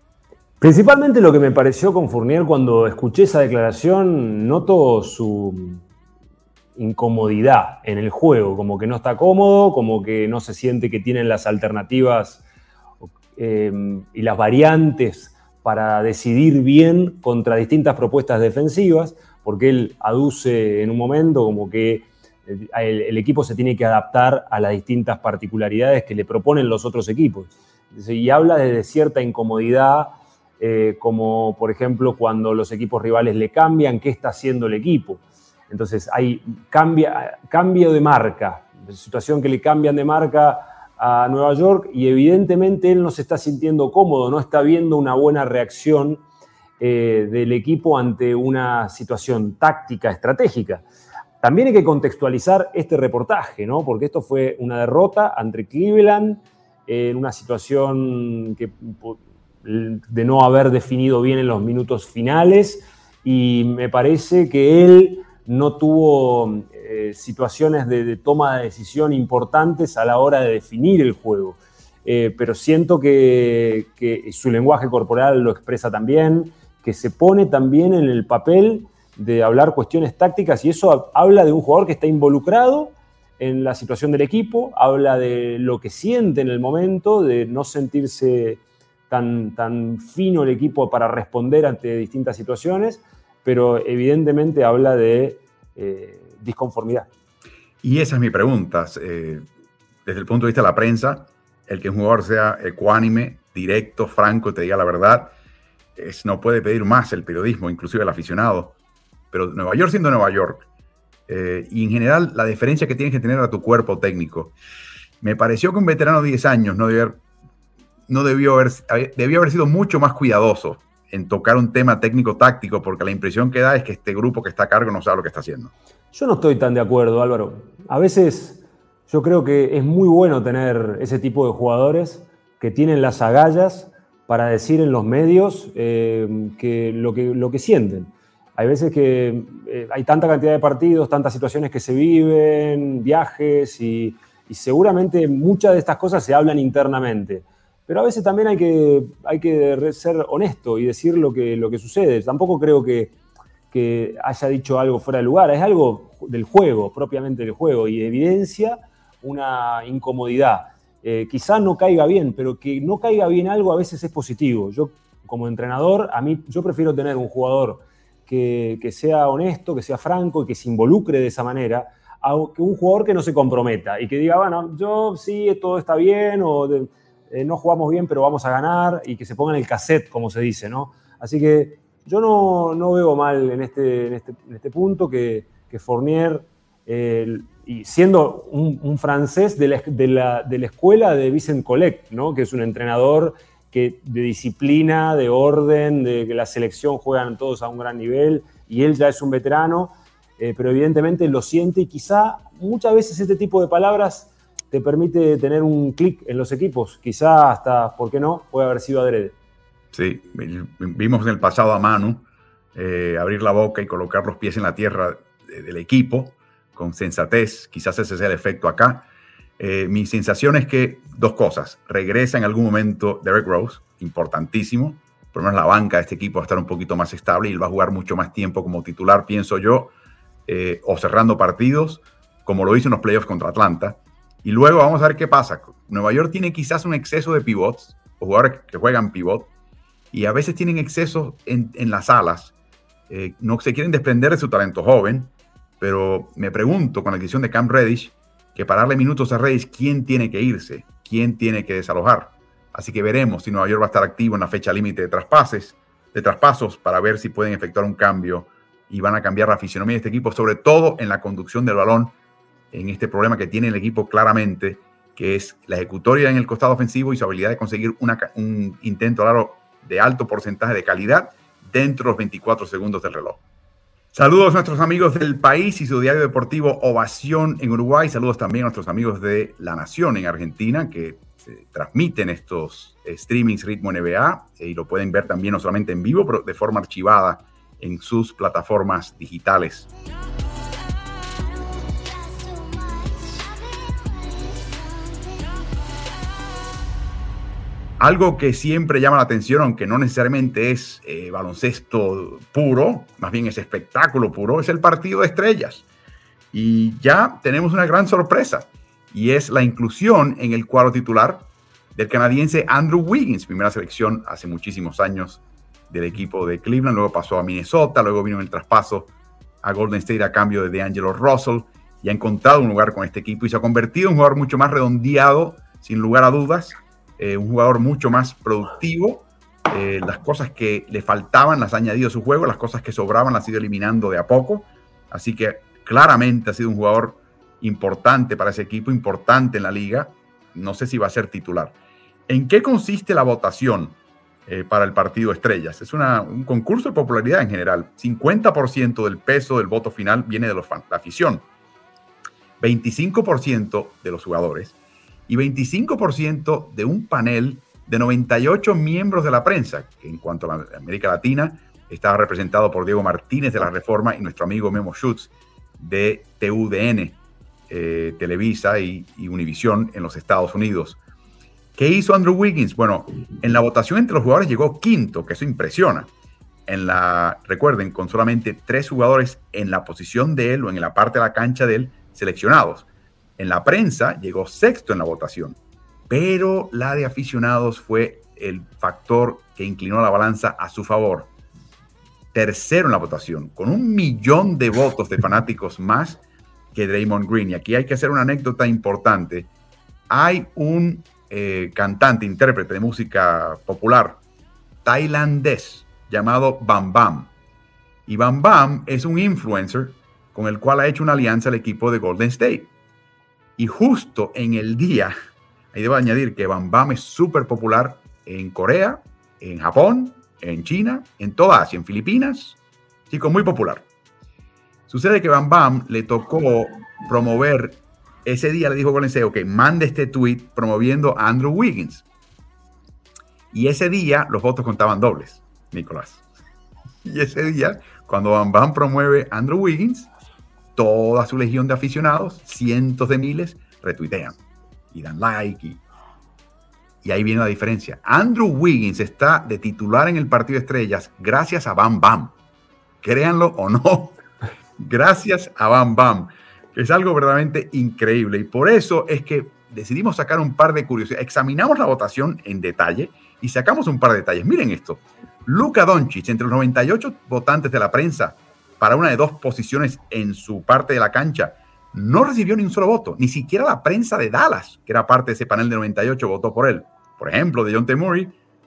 Principalmente lo que me pareció con Fournier cuando escuché esa declaración, noto su incomodidad en el juego, como que no está cómodo, como que no se siente que tienen las alternativas Em, y las variantes para decidir bien contra distintas propuestas defensivas, porque él aduce en un momento como que el, equipo se tiene que adaptar a las distintas particularidades que le proponen los otros equipos. Y habla de cierta incomodidad, eh, como por ejemplo cuando los equipos rivales le cambian, ¿qué está haciendo el equipo? Entonces hay cambia, cambio de marca, situación que le cambian de marca a Nueva York y evidentemente él no se está sintiendo cómodo, no está viendo una buena reacción eh, del equipo ante una situación táctica, estratégica. También hay que contextualizar este reportaje, ¿no? porque esto fue una derrota ante Cleveland en una situación que, de no haber definido bien en los minutos finales y me parece que él no tuvo eh, situaciones de, toma de decisión importantes a la hora de definir el juego. Eh, pero siento que, su lenguaje corporal lo expresa también, que se pone también en el papel de hablar cuestiones tácticas y eso habla de un jugador que está involucrado en la situación del equipo, habla de lo que siente en el momento, de no sentirse tan, fino el equipo para responder ante distintas situaciones, pero evidentemente habla de eh, disconformidad. Y esa es mi pregunta. Eh, desde el punto de vista de la prensa, el que un jugador sea ecuánime, directo, franco, te diga la verdad, es, no puede pedir más el periodismo, inclusive el aficionado. Pero Nueva York siendo Nueva York, eh, y en general la diferencia que tienes que tener a tu cuerpo técnico, me pareció que un veterano de 10 años no haber, no debió haber, debió haber sido mucho más cuidadoso en tocar un tema técnico-táctico, porque la impresión que da es que este grupo que está a cargo no sabe lo que está haciendo. Yo no estoy tan de acuerdo, Álvaro. A veces yo creo que es muy bueno tener ese tipo de jugadores que tienen las agallas para decir en los medios eh, que, lo que lo que sienten. Hay veces que eh, hay tanta cantidad de partidos, tantas situaciones que se viven, viajes y seguramente muchas de estas cosas se hablan internamente. Pero a veces también hay que, hay que ser honesto y decir lo que, lo que sucede. Tampoco creo que, que haya dicho algo fuera de lugar, es algo del juego, propiamente del juego, y evidencia una incomodidad. Eh, quizá no caiga bien, pero que no caiga bien algo a veces es positivo. Yo, como entrenador, a mí, yo prefiero tener un jugador que, que sea honesto, que sea franco y que se involucre de esa manera, a que un jugador que no se comprometa y que diga, bueno, yo sí, todo está bien, o eh, no jugamos bien, pero vamos a ganar y que se pongan el cassette, como se dice, ¿no? Así que yo no, no veo mal en este, en este, este punto que, que Fournier, y siendo un, francés de la, de, la, de la, escuela de Vincent Collet, ¿no? que es un entrenador que, de disciplina, de orden, de que la selección juegan todos a un gran nivel, y él ya es un veterano, eh, pero evidentemente lo siente y quizá muchas veces este tipo de palabras te permite tener un clic en los equipos. Quizá hasta, ¿por qué no? Puede haber sido adrede. Sí, vimos en el pasado a Manu eh, abrir la boca y colocar los pies en la tierra del equipo con sensatez. Quizás ese sea el efecto acá. Eh, mi sensación es que dos cosas. Regresa en algún momento Derek Rose, importantísimo. Por lo menos la banca de este equipo va a estar un poquito más estable y él va a jugar mucho más tiempo como titular, pienso yo, eh, o cerrando partidos, como lo hizo en los playoffs contra Atlanta. Y luego vamos a ver qué pasa. Nueva York tiene quizás un exceso de pivots, o jugadores que juegan pivot, y a veces tienen exceso en, las alas. Eh, no se quieren desprender de su talento joven, pero me pregunto con la decisión de Cam Reddish, que para darle minutos a Reddish, ¿quién tiene que irse? ¿Quién tiene que desalojar? Así que veremos si Nueva York va a estar activo en la fecha límite de traspases, de traspasos, para ver si pueden efectuar un cambio y van a cambiar la fisionomía de este equipo, sobre todo en la conducción del balón en este problema que tiene el equipo claramente, que es la ejecutoria en el costado ofensivo y su habilidad de conseguir un intento largo de alto porcentaje de calidad dentro de los 24 segundos del reloj. Saludos a nuestros amigos del país y su diario deportivo Ovación en Uruguay. Saludos también a nuestros amigos de La Nación en Argentina que transmiten estos streamings Ritmo NBA y lo pueden ver también no solamente en vivo, pero de forma archivada en sus plataformas digitales. Algo que siempre llama la atención, aunque no necesariamente es eh, baloncesto puro, más bien es espectáculo puro, es el partido de estrellas. Y ya tenemos una gran sorpresa, y es la inclusión en el cuadro titular del canadiense Andrew Wiggins, primera selección hace muchísimos años del equipo de Cleveland, luego pasó a Minnesota, luego vino el traspaso a Golden State a cambio de D'Angelo Russell y ha encontrado un lugar con este equipo y se ha convertido en un jugador mucho más redondeado, sin lugar a dudas, eh, un jugador mucho más productivo. Eh, las cosas que le faltaban las ha añadido a su juego, las cosas que sobraban las ha ido eliminando de a poco. Así que claramente ha sido un jugador importante para ese equipo, importante en la liga. No sé si va a ser titular. ¿En qué consiste la votación eh, para el partido Estrellas? Es un concurso de popularidad en general. 50% del peso del voto final viene de los fans, la afición. 25% de los jugadores y 25% de un panel de 98 miembros de la prensa, que en cuanto a la América Latina estaba representado por Diego Martínez de la Reforma y nuestro amigo Memo Schutz de TUDN, eh, Televisa y, y Univisión en los Estados Unidos. ¿Qué hizo Andrew Wiggins? Bueno, en la votación entre los jugadores llegó quinto, que eso impresiona. En la, recuerden, con solamente tres jugadores en la posición de él o en la parte de la cancha de él seleccionados. En la prensa llegó sexto en la votación, pero la de aficionados fue el factor que inclinó la balanza a su favor. Tercero en la votación, con un millón de votos de fanáticos más que Draymond Green. Y aquí hay que hacer una anécdota importante. Hay un eh, cantante, intérprete de música popular tailandés llamado Bam Bam. Y Bam Bam es un influencer con el cual ha hecho una alianza el equipo de Golden State. Y justo en el día, ahí debo añadir que Bam Bam es súper popular en Corea, en Japón, en China, en toda Asia, en Filipinas, chico muy popular. Sucede que Bam Bam le tocó promover, ese día le dijo Golden State, ok, mande este tweet promoviendo a Andrew Wiggins. Y ese día los votos contaban dobles, Nicolás. Y ese día, cuando Bam Bam promueve a Andrew Wiggins, toda su legión de aficionados, cientos de miles, retuitean y dan like. Y, ahí viene la diferencia. Andrew Wiggins está de titular en el partido de estrellas gracias a Bam Bam. Créanlo o no, gracias a Bam Bam. Es algo verdaderamente increíble. Y por eso es que decidimos sacar un par de curiosidades. Examinamos la votación en detalle y sacamos un par de detalles. Miren esto. Luca Doncic, entre los 98 votantes de la prensa, para una de dos posiciones en su parte de la cancha, no recibió ni un solo voto, ni siquiera la prensa de Dallas, que era parte de ese panel de 98, votó por él. por ejemplo, de John T.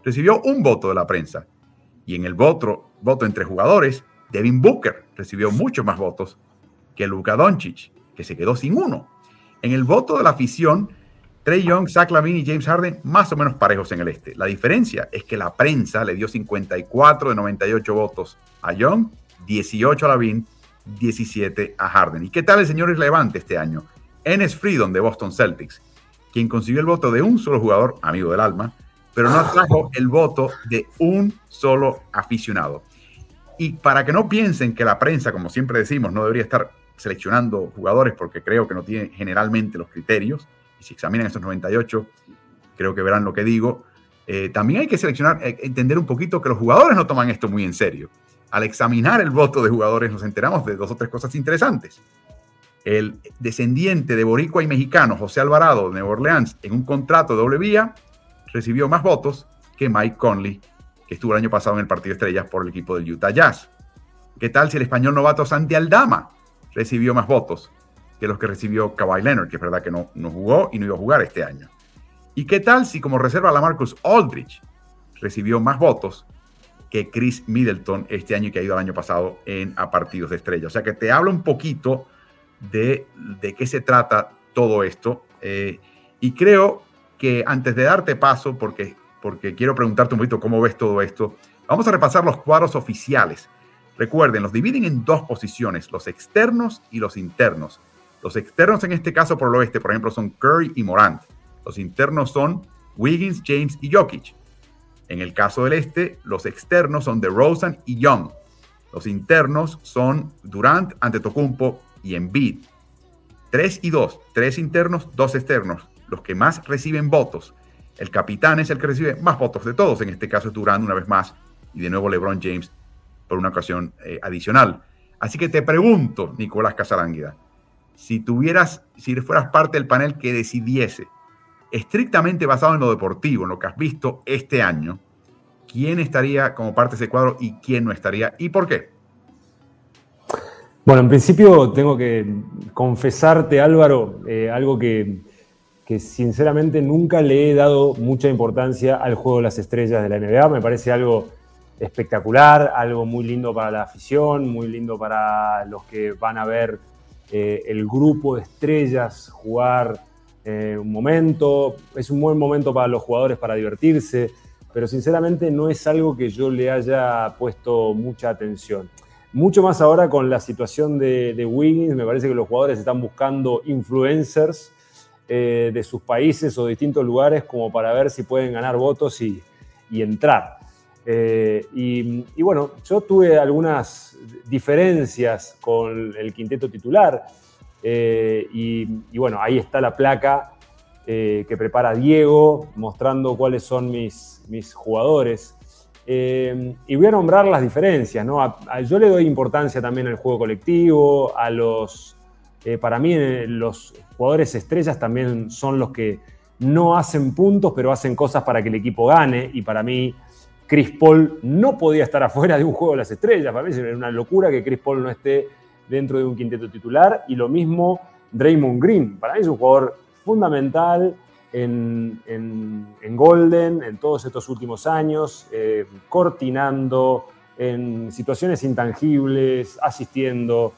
Recibió un voto de la prensa. Y en el voto, voto entre jugadores, Devin Booker recibió muchos más votos que Luka Doncic, que se quedó sin uno. En el voto de la afición, Trey Young, Zach Lavine y James Harden más o menos parejos en el este. La diferencia es que la prensa le dio 54 de 98 votos a Young, 18 a Lavine, 17 a Harden. ¿Y qué tal el señor irrelevante este año? Enes Freedom de Boston Celtics, quien consiguió el voto de un solo jugador, amigo del alma, pero no trajo el voto de un solo aficionado. Y para que no piensen que la prensa, como siempre decimos, no debería estar seleccionando jugadores porque creo que no tiene generalmente los criterios, y si examinan esos 98, creo que verán lo que digo, eh, también hay que seleccionar, eh, entender un poquito que los jugadores no toman esto muy en serio. Al examinar el voto de jugadores nos enteramos de dos o tres cosas interesantes. El descendiente de boricua y mexicano José Alvarado de Nueva Orleans en un contrato de doble vía recibió más votos que Mike Conley, que estuvo el año pasado en el partido de estrellas por el equipo del Utah Jazz. ¿Qué tal si el español novato Santi Aldama recibió más votos que los que recibió Kawhi Leonard, que es verdad que no, no jugó y no iba a jugar este año? ¿Y qué tal si como reserva la Marcus Aldridge recibió más votos que Chris Middleton este año que ha ido el año pasado en, a partidos de estrella? O sea que te hablo un poquito de, de qué se trata todo esto. Eh, y creo que antes de darte paso, porque, porque quiero preguntarte un poquito cómo ves todo esto, vamos a repasar los cuadros oficiales. Recuerden, los dividen en dos posiciones, los externos y los internos. Los externos en este caso por el oeste, por ejemplo, son Curry y Morant. Los internos son Wiggins, James y Jokic. En el caso del este, los externos son DeRozan y Young. Los internos son Durant, Antetokounmpo y Embiid. Tres y dos, tres internos, dos externos los que más reciben votos. El capitán es el que recibe más votos de todos. En este caso es Durán una vez más y de nuevo LeBron James por una ocasión eh, adicional. Así que te pregunto, Nicolás Casaránguida, si tuvieras, si fueras parte del panel que decidiese, estrictamente basado en lo deportivo, en lo que has visto este año, ¿quién estaría como parte de ese cuadro y quién no estaría y por qué? Bueno, en principio tengo que confesarte, Álvaro, eh, algo que, sinceramente nunca le he dado mucha importancia al juego de las estrellas de la NBA. Me parece algo espectacular, algo muy lindo para la afición, muy lindo para los que van a ver eh, el grupo de estrellas jugar eh, un momento. Es un buen momento para los jugadores para divertirse, pero sinceramente no es algo que yo le haya puesto mucha atención. Mucho más ahora con la situación de, de Wiggins, me parece que los jugadores están buscando influencers eh, de sus países o distintos lugares como para ver si pueden ganar votos y, entrar. Eh, y, bueno, yo tuve algunas diferencias con el quinteto titular eh, y, bueno, ahí está la placa que prepara Diego mostrando cuáles son mis, mis jugadores. y voy a nombrar las diferencias, ¿no? yo le doy importancia también al juego colectivo, a los eh, para mí eh, los jugadores estrellas también son los que no hacen puntos, pero hacen cosas para que el equipo gane. Y para mí, Chris Paul no podía estar afuera de un juego de las estrellas. Para mí es una locura que Chris Paul no esté dentro de un quinteto titular. Y lo mismo Draymond Green. Para mí es un jugador fundamental en, Golden en todos estos últimos años, eh, cortinando en situaciones intangibles, asistiendo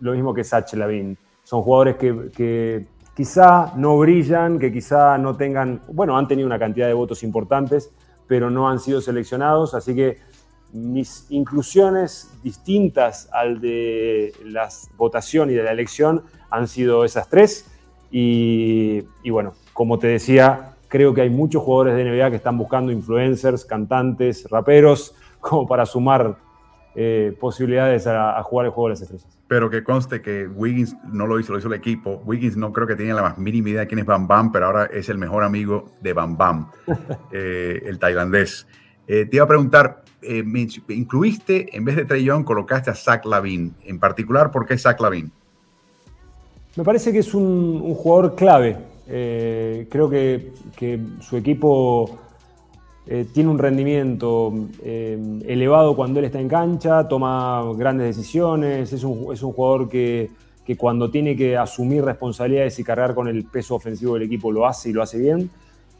lo mismo que Sach Lavin. Son jugadores que, quizá no brillan, que quizá no tengan, bueno, han tenido una cantidad de votos importantes, pero no han sido seleccionados, así que mis inclusiones distintas al de la votación y de la elección han sido esas tres. Y, y, bueno, como te decía, creo que hay muchos jugadores de NBA que están buscando influencers, cantantes, raperos, como para sumar eh, posibilidades a, jugar el juego de las estrellas. Pero que conste que Wiggins no lo hizo, lo hizo el equipo. Wiggins no creo que tenía la más mínima idea de quién es Bam Bam, pero ahora es el mejor amigo de Bam Bam, eh, el tailandés. Eh, te iba a preguntar, me incluiste, en vez de Trey colocaste a Zach Lavin. En particular, ¿por qué Zach Lavin? Me parece que es un, jugador clave. creo que, que su equipo eh, tiene un rendimiento eh, elevado cuando él está en cancha, toma grandes decisiones, es un, jugador que, cuando tiene que asumir responsabilidades y cargar con el peso ofensivo del equipo lo hace y lo hace bien.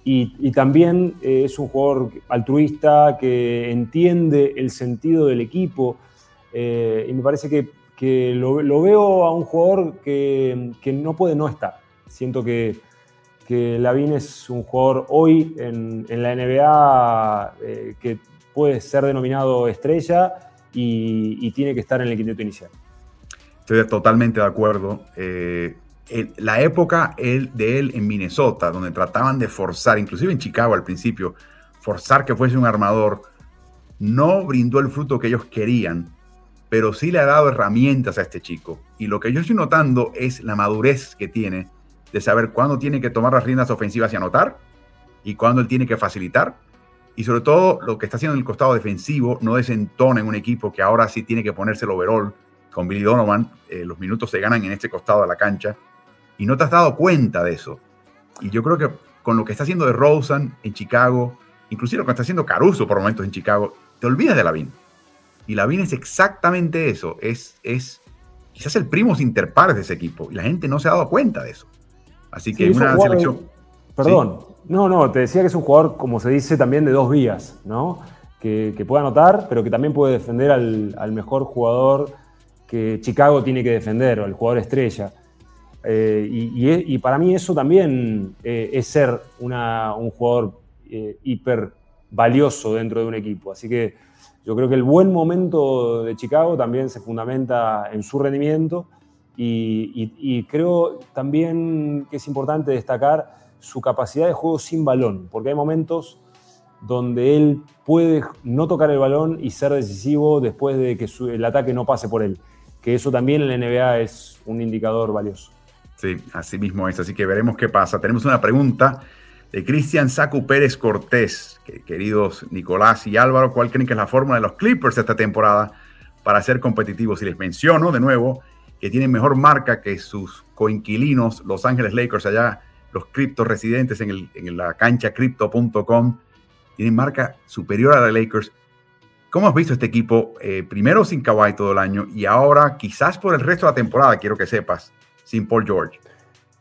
Y, también eh, es un jugador altruista que entiende el sentido del equipo. y me parece que, lo, veo a un jugador que, no puede no estar. Siento que, que Lavín es un jugador hoy en, la NBA que puede ser denominado estrella y, tiene que estar en el quinteto inicial. Estoy totalmente de acuerdo. Eh, la época de él en Minnesota, donde trataban de forzar, inclusive en Chicago al principio, forzar que fuese un armador, no brindó el fruto que ellos querían, pero sí le ha dado herramientas a este chico. Y lo que yo estoy notando es la madurez que tiene de saber cuándo tiene que tomar las riendas ofensivas y anotar, y cuándo él tiene que facilitar, y sobre todo lo que está haciendo en el costado defensivo no desentona en un equipo que ahora sí tiene que ponerse el overall con Billy Donovan. Eh, los minutos se ganan en este costado de la cancha y no te has dado cuenta de eso. Y yo creo que con lo que está haciendo de Rosen en Chicago, inclusive lo que está haciendo Caruso por momentos en Chicago, te olvidas de Lavin. Y Lavin es exactamente eso. Es, es quizás el primo inter de ese equipo. Y la gente no se ha dado cuenta de eso. Así que una selección. Perdón, no, no, te decía que es un jugador, como se dice, también de dos vías, ¿no? Que, puede anotar, pero que también puede defender al, mejor jugador que Chicago tiene que defender, o al jugador estrella. Eh, y, para mí eso también eh, es ser un jugador eh, hiper valioso dentro de un equipo. Así que yo creo que el buen momento de Chicago también se fundamenta en su rendimiento y creo también que es importante destacar su capacidad de juego sin balón, porque hay momentos donde él puede no tocar el balón y ser decisivo después de que el ataque no pase por él. Que eso también en la NBA es un indicador valioso. Sí, así mismo es. Así que veremos qué pasa. Tenemos una pregunta de Cristian Sacu Pérez Cortés. queridos Nicolás y Álvaro, ¿cuál creen que es la fórmula de los Clippers esta temporada para ser competitivos? Y les menciono de nuevo que tienen mejor marca que sus coinquilinos Los Ángeles Lakers allá los criptos residentes en, la cancha crypto.com tienen marca superior a la Lakers. ¿Cómo has visto este equipo? Eh, primero sin Kawhi todo el año y ahora quizás por el resto de la temporada, quiero que sepas, sin Paul George.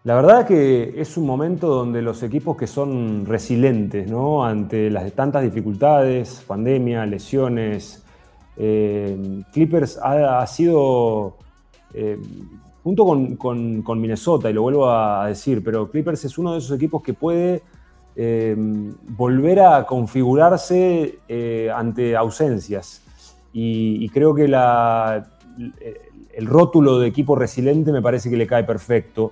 La verdad que es un momento donde los equipos que son resilientes ¿no? ante las tantas dificultades, pandemia, lesiones, eh, Clippers ha, sido eh, junto con, Minnesota, y lo vuelvo a decir, pero Clippers es uno de esos equipos que puede eh, volver a configurarse ante ausencias. Y, creo que el rótulo de equipo resiliente me parece que le cae perfecto,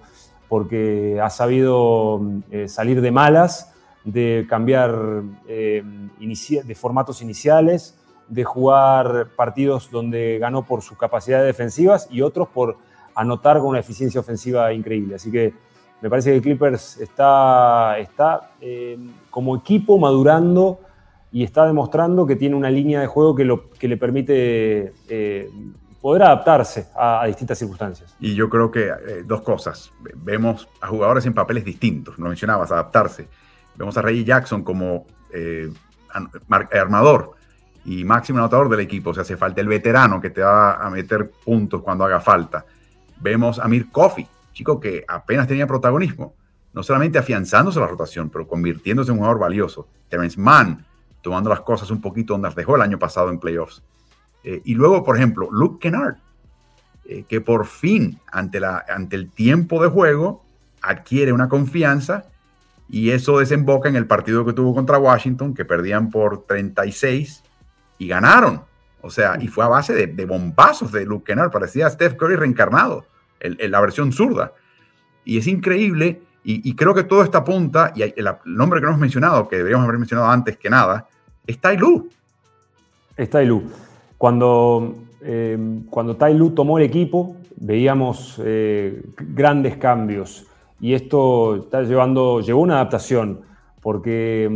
porque ha sabido eh, salir de malas, de cambiar de formatos iniciales, de jugar partidos donde ganó por sus capacidades defensivas y otros por anotar con una eficiencia ofensiva increíble. Así que me parece que Clippers está, está eh, como equipo madurando y está demostrando que tiene una línea de juego que, le permite eh, poder adaptarse a, distintas circunstancias. Y yo creo que eh, dos cosas. Vemos a jugadores en papeles distintos, lo mencionabas, adaptarse. Vemos a Ray Jackson como armador y máximo anotador del equipo. O sea, hace falta el veterano que te va a meter puntos cuando haga falta. Vemos a Mir Kofi, chico que apenas tenía protagonismo, no solamente afianzándose la rotación, pero convirtiéndose en un jugador valioso. Terence Mann, tomando las cosas un poquito donde las dejó el año pasado en playoffs. Eh, y luego, por ejemplo, Luke Kennard, eh, que por fin, ante, la, ante el tiempo de juego, adquiere una confianza y eso desemboca en el partido que tuvo contra Washington, que perdían por 36 y ganaron. O sea, y fue a base de, bombazos de Luke Kennard, parecía Steph Curry reencarnado la versión zurda. Y es increíble, y, creo que todo esta apunta, y el, nombre que no hemos mencionado, que deberíamos haber mencionado antes que nada, es Tai Lu. Es Tai. Cuando, eh, cuando Tai Lu tomó el equipo, veíamos eh, grandes cambios. Y esto está llevando, llevó una adaptación, porque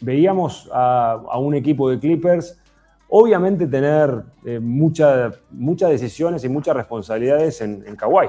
veíamos a, a un equipo de Clippers Obviamente tener eh, muchas decisiones y muchas responsabilidades en, en Kawhi.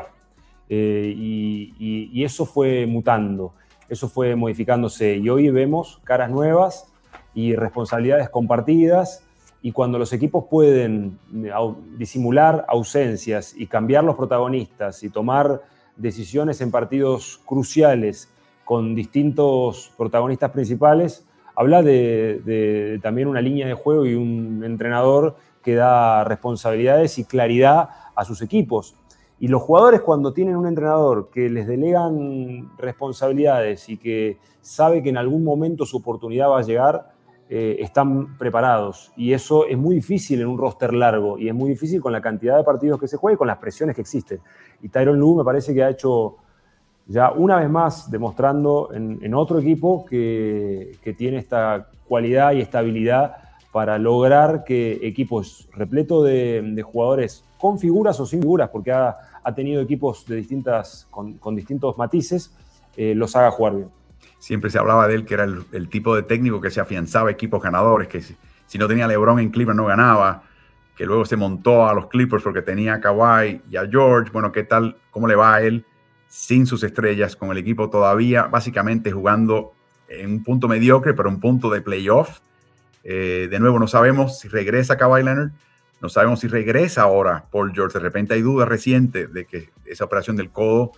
Eh, y, eso fue mutando, eso fue modificándose. Y hoy vemos caras nuevas y responsabilidades compartidas. Y cuando los equipos pueden eh, disimular ausencias y cambiar los protagonistas y tomar decisiones en partidos cruciales con distintos protagonistas principales, habla de, también una línea de juego y un entrenador que da responsabilidades y claridad a sus equipos. Y los jugadores cuando tienen un entrenador que les delegan responsabilidades y que sabe que en algún momento su oportunidad va a llegar, eh, están preparados. Y eso es muy difícil en un roster largo y es muy difícil con la cantidad de partidos que se juega y con las presiones que existen. Y Tyron Lu me parece que ha hecho ya una vez más demostrando en, otro equipo que, tiene esta cualidad y estabilidad para lograr que equipos repletos de, jugadores con figuras o sin figuras, porque ha, tenido equipos de distintas, con, distintos matices, eh, los haga jugar bien. Siempre se hablaba de él que era el, tipo de técnico que se afianzaba a equipos ganadores, que si, no tenía LeBron en Cleveland no ganaba, que luego se montó a los Clippers porque tenía a Kawhi y a George. Bueno, ¿qué tal? ¿Cómo le va a él? sin sus estrellas, con el equipo todavía básicamente jugando en un punto mediocre, pero un punto de playoff. Eh, de nuevo, no sabemos si regresa Kawhi Leonard, no sabemos si regresa ahora Paul George. De repente hay dudas recientes de que esa operación del codo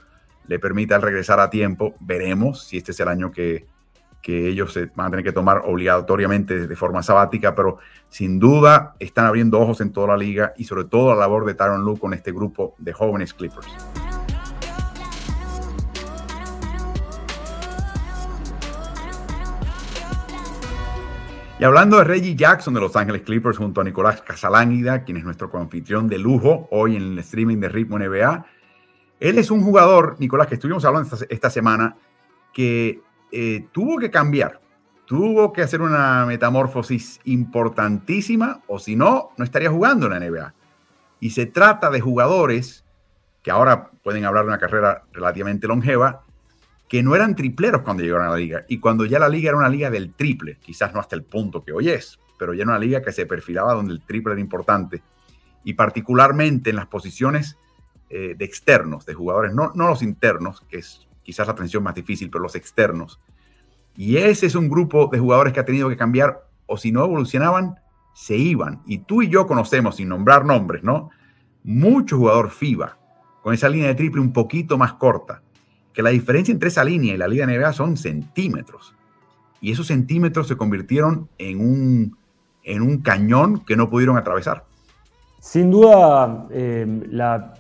le permita regresar a tiempo. Veremos si este es el año que, que ellos se van a tener que tomar obligatoriamente de forma sabática, pero sin duda están abriendo ojos en toda la liga y sobre todo la labor de Tyron Lue con este grupo de jóvenes Clippers. Y hablando de Reggie Jackson de Los Ángeles Clippers junto a Nicolás Casalánguida, quien es nuestro coanfitrión de lujo hoy en el streaming de Ritmo NBA, él es un jugador, Nicolás, que estuvimos hablando esta, semana, que eh, tuvo que cambiar, tuvo que hacer una metamorfosis importantísima, o si no, no estaría jugando en la NBA. Y se trata de jugadores que ahora pueden hablar de una carrera relativamente longeva, que no eran tripleros cuando llegaron a la liga. Y cuando ya la liga era una liga del triple, quizás no hasta el punto que hoy es, pero ya era una liga que se perfilaba donde el triple era importante. Y particularmente en las posiciones eh, de externos, de jugadores, no, no los internos, que es quizás la atención más difícil, pero los externos. Y ese es un grupo de jugadores que ha tenido que cambiar, o si no evolucionaban, se iban. Y tú y yo conocemos, sin nombrar nombres, ¿no? Mucho jugador FIBA, con esa línea de triple un poquito más corta que la diferencia entre esa línea y la Liga NBA son centímetros. Y esos centímetros se convirtieron en un, en un cañón que no pudieron atravesar. Sin duda, eh, la,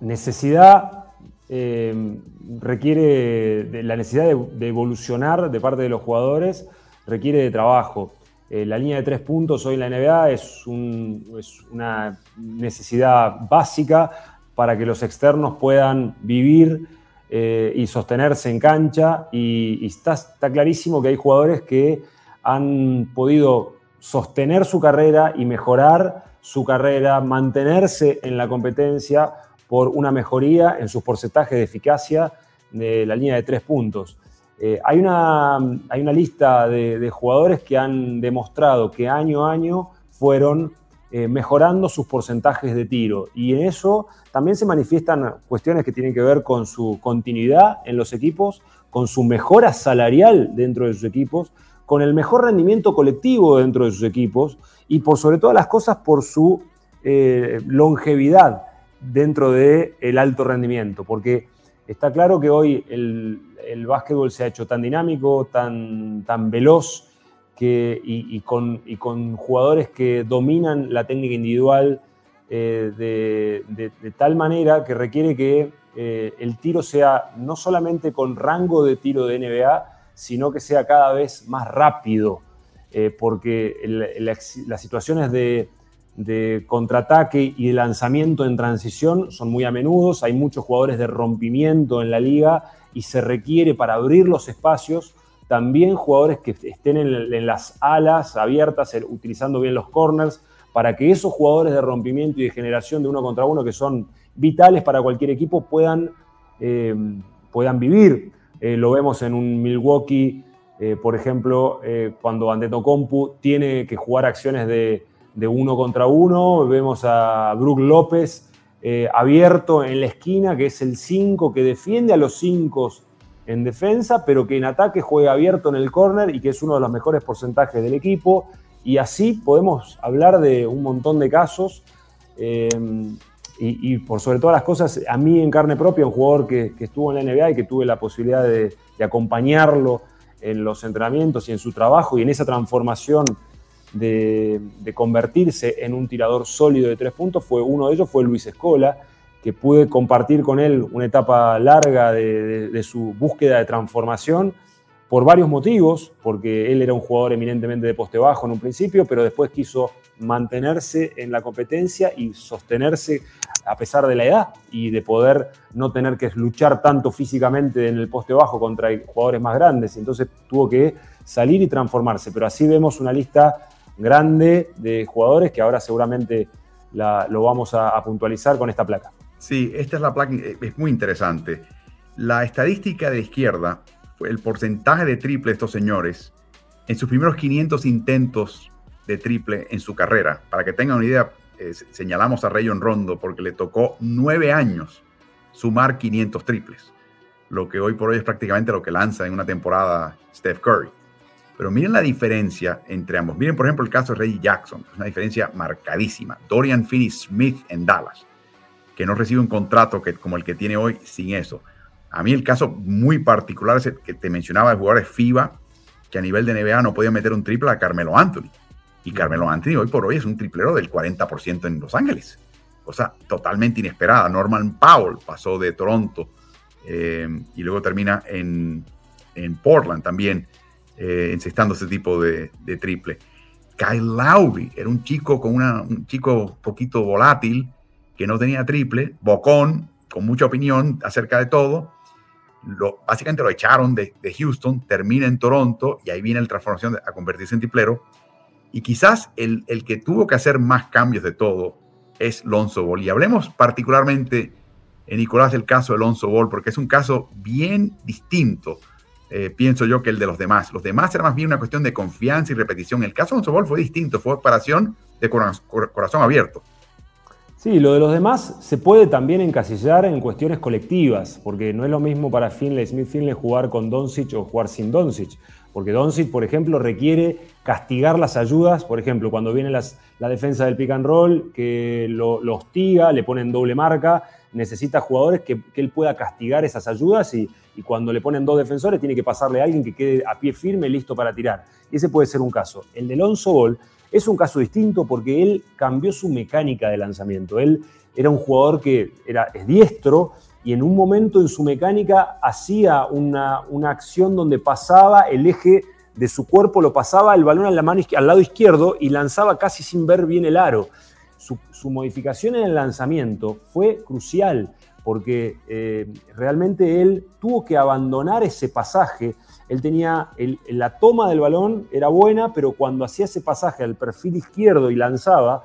necesidad eh, requiere, de, la necesidad de, evolucionar de parte de los jugadores requiere de trabajo. Eh, la línea de tres puntos hoy en la NBA es, una necesidad básica para que los externos puedan vivir eh, y sostenerse en cancha. Y, está, está, clarísimo que hay jugadores que han podido sostener su carrera y mejorar su carrera, mantenerse en la competencia por una mejoría en sus porcentajes de eficacia de la línea de tres puntos. Eh, hay, una, hay, una, lista de, jugadores que han demostrado que año a año fueron eh, mejorando sus porcentajes de tiro. Y en eso también se manifiestan cuestiones que tienen que ver con su continuidad en los equipos, con su mejora salarial dentro de sus equipos, con el mejor rendimiento colectivo dentro de sus equipos y por sobre todas las cosas por su eh, longevidad dentro del el alto rendimiento. Porque está claro que hoy el, el básquetbol se ha hecho tan dinámico, tan, tan veloz, y, con, jugadores que dominan la técnica individual eh, de, tal manera que requiere que eh, el tiro sea no solamente con rango de tiro de NBA, sino que sea cada vez más rápido, eh, porque las situaciones de, contraataque y de lanzamiento en transición son muy a menudo, hay muchos jugadores de rompimiento en la liga y se requiere para abrir los espacios también jugadores que estén en, las alas abiertas, utilizando bien los corners, para que esos jugadores de rompimiento y de generación de uno contra uno, que son vitales para cualquier equipo, puedan, eh, puedan vivir. Eh, lo vemos en un Milwaukee, eh, por ejemplo, cuando Antetokounmpo tiene que jugar acciones de, uno contra uno, vemos a Brook López abierto en la esquina, que es el 5 que defiende a los 5 en defensa, pero que en ataque juega abierto en el córner y que es uno de los mejores porcentajes del equipo. Y así podemos hablar de un montón de casos. Eh, y, por sobre todas las cosas, a mí en carne propia, un jugador que, estuvo en la NBA y que tuve la posibilidad de, acompañarlo en los entrenamientos y en su trabajo y en esa transformación de, convertirse en un tirador sólido de tres puntos, fue uno de ellos fue Luis Escola, que pude compartir con él una etapa larga de su búsqueda de transformación por varios motivos, porque él era un jugador eminentemente de poste bajo en un principio, pero después quiso mantenerse en la competencia y sostenerse a pesar de la edad y de poder no tener que luchar tanto físicamente en el poste bajo contra jugadores más grandes. Entonces tuvo que salir y transformarse. Pero así vemos una lista grande de jugadores que ahora seguramente lo vamos a, a puntualizar con esta placa. Sí, esta es la placa, es muy interesante. La estadística de izquierda, el porcentaje de triple de estos señores, en sus primeros 500 intentos de triple en su carrera. Para que tengan una idea, eh, señalamos a Rayon Rondo porque le tocó nueve años sumar 500 triples, lo que hoy por hoy es prácticamente lo que lanza en una temporada Steph Curry. Pero miren la diferencia entre ambos. Miren, por ejemplo, el caso de Reggie Jackson, una diferencia marcadísima. Dorian Finney-Smith en Dallas, que no recibe un contrato que, como el que tiene hoy sin eso. A mí el caso muy particular es el que te mencionaba de jugadores FIBA que a nivel de NBA no podían meter un triple a Carmelo Anthony. Y Carmelo Anthony hoy por hoy es un triplero del 40% en Los Ángeles. Cosa totalmente inesperada. Norman Powell pasó de Toronto eh, y luego termina en, Portland también, eh, encestando ese tipo de, triple. Kyle Lowry era un chico con una, un chico poquito volátil que no tenía triple, bocón, con mucha opinión acerca de todo. Lo, básicamente lo echaron de, de, Houston, termina en Toronto y ahí viene la transformación a convertirse en triplero. Y quizás el, el, que tuvo que hacer más cambios de todo es Lonzo Ball. Y hablemos particularmente, en Nicolás, del caso de Lonzo Ball, porque es un caso bien distinto, eh, pienso yo, que el de los demás. Los demás era más bien una cuestión de confianza y repetición. El caso de Lonzo Ball fue distinto, fue operación de corazón abierto. Sí, lo de los demás se puede también encasillar en cuestiones colectivas, porque no es lo mismo para Finley Smith Finley jugar con Doncic o jugar sin Doncic. Porque Doncic, por ejemplo, requiere castigar las ayudas. Por ejemplo, cuando viene la defensa del pick and roll, que lo, hostiga, le ponen doble marca, necesita jugadores que, él pueda castigar esas ayudas y, cuando le ponen dos defensores tiene que pasarle a alguien que quede a pie firme, listo para tirar. Y ese puede ser un caso. El de Lonzo Ball es un caso distinto porque él cambió su mecánica de lanzamiento. Él era un jugador que era, es diestro, y en un momento en su mecánica hacía una, una acción donde pasaba el eje de su cuerpo, lo pasaba el balón la mano, al lado izquierdo y lanzaba casi sin ver bien el aro. Su, modificación en el lanzamiento fue crucial porque eh, realmente él tuvo que abandonar ese pasaje. Él tenía la toma del balón era buena, pero cuando hacía ese pasaje al perfil izquierdo y lanzaba,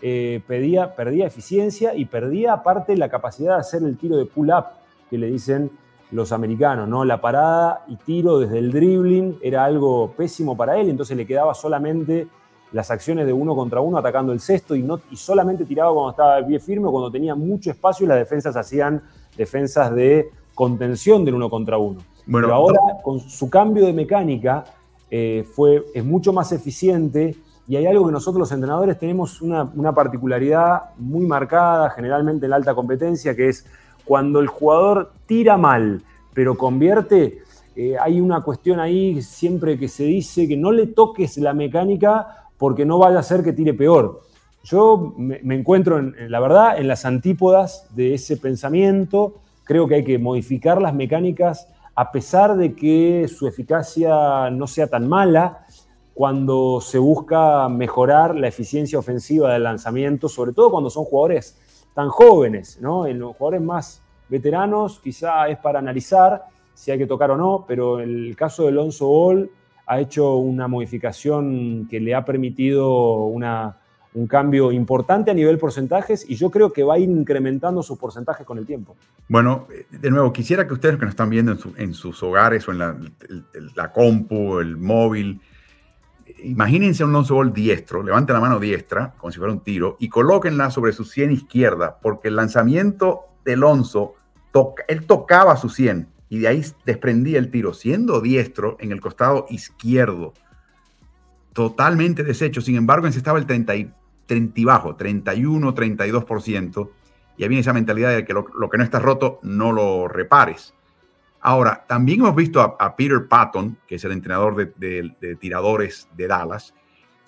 eh, perdía eficiencia y perdía aparte la capacidad de hacer el tiro de pull-up, que le dicen los americanos, ¿no? La parada y tiro desde el dribbling era algo pésimo para él, entonces le quedaba solamente las acciones de uno contra uno atacando el cesto y, no, y solamente tiraba cuando estaba pie firme, cuando tenía mucho espacio y las defensas hacían defensas de contención del uno contra uno. Bueno, Pero ahora, con su cambio de mecánica, eh, fue, es mucho más eficiente y hay algo que nosotros los entrenadores tenemos una, particularidad muy marcada, generalmente en la alta competencia, que es cuando el jugador tira mal, pero convierte, eh, hay una cuestión ahí siempre que se dice que no le toques la mecánica porque no vaya a ser que tire peor. Yo me, encuentro, en, la verdad, en las antípodas de ese pensamiento. Creo que hay que modificar las mecánicas a pesar de que su eficacia no sea tan mala cuando se busca mejorar la eficiencia ofensiva del lanzamiento, sobre todo cuando son jugadores tan jóvenes, ¿no? En los jugadores más veteranos quizá es para analizar si hay que tocar o no, pero en el caso de Alonso Ball ha hecho una modificación que le ha permitido una, un cambio importante a nivel porcentajes y yo creo que va a ir incrementando sus porcentajes con el tiempo. Bueno, de nuevo, quisiera que ustedes que nos están viendo en, sus hogares o en la, la compu, el móvil, imagínense un Ball diestro, levanten la mano diestra, como si fuera un tiro, y colóquenla sobre su 100 izquierda, porque el lanzamiento de Lonzo, él tocaba su 100 y de ahí desprendía el tiro, siendo diestro en el costado izquierdo, totalmente deshecho. Sin embargo, estaba el 30, 30 y bajo, 31, 32%, y ahí viene esa mentalidad de que lo, que no está roto no lo repares. Ahora, también hemos visto a, Peter Patton, que es el entrenador de, de, tiradores de Dallas,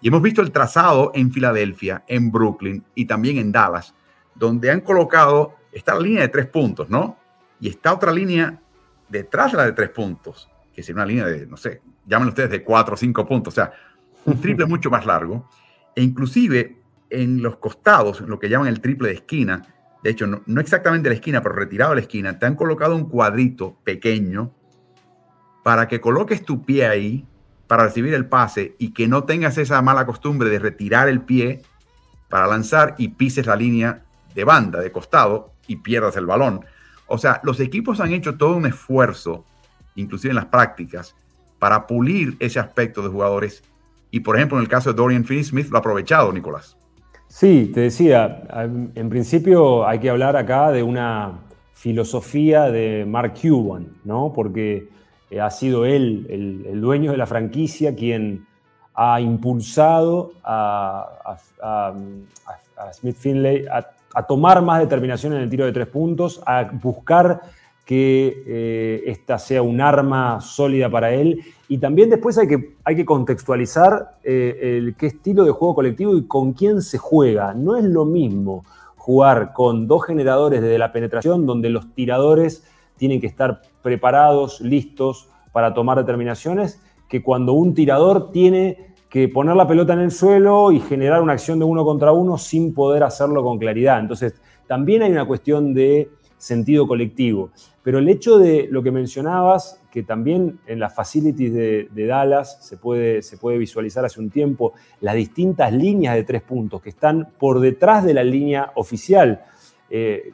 y hemos visto el trazado en Filadelfia, en Brooklyn y también en Dallas, donde han colocado esta línea de tres puntos, ¿no? Y está otra línea detrás de la de tres puntos, que es una línea de, no sé, llamen ustedes de cuatro o cinco puntos, o sea, un triple mucho más largo. E inclusive en los costados, lo que llaman el triple de esquina, de hecho, no, exactamente la esquina, pero retirado de la esquina, te han colocado un cuadrito pequeño para que coloques tu pie ahí para recibir el pase y que no tengas esa mala costumbre de retirar el pie para lanzar y pises la línea de banda, de costado, y pierdas el balón. O sea, los equipos han hecho todo un esfuerzo, inclusive en las prácticas, para pulir ese aspecto de jugadores. Y por ejemplo, en el caso de Dorian Finney-Smith lo ha aprovechado, Nicolás. Sí, te decía, en principio hay que hablar acá de una filosofía de Mark Cuban, ¿no? Porque eh, ha sido él, el, dueño de la franquicia, quien ha impulsado a, Smith Finlay a a tomar más determinación en el tiro de tres puntos, a buscar que eh, esta sea un arma sólida para él. Y también después hay que, hay que contextualizar eh, el qué estilo de juego colectivo y con quién se juega. No es lo mismo jugar con dos generadores desde la penetración, donde los tiradores tienen que estar preparados, listos para tomar determinaciones, que cuando un tirador tiene que poner la pelota en el suelo y generar una acción de uno contra uno sin poder hacerlo con claridad. Entonces, también hay una cuestión de sentido colectivo. Pero el hecho de lo que mencionabas, que también en las facilities de, Dallas se puede, se puede visualizar hace un tiempo, las distintas líneas de tres puntos que están por detrás de la línea oficial. Eh,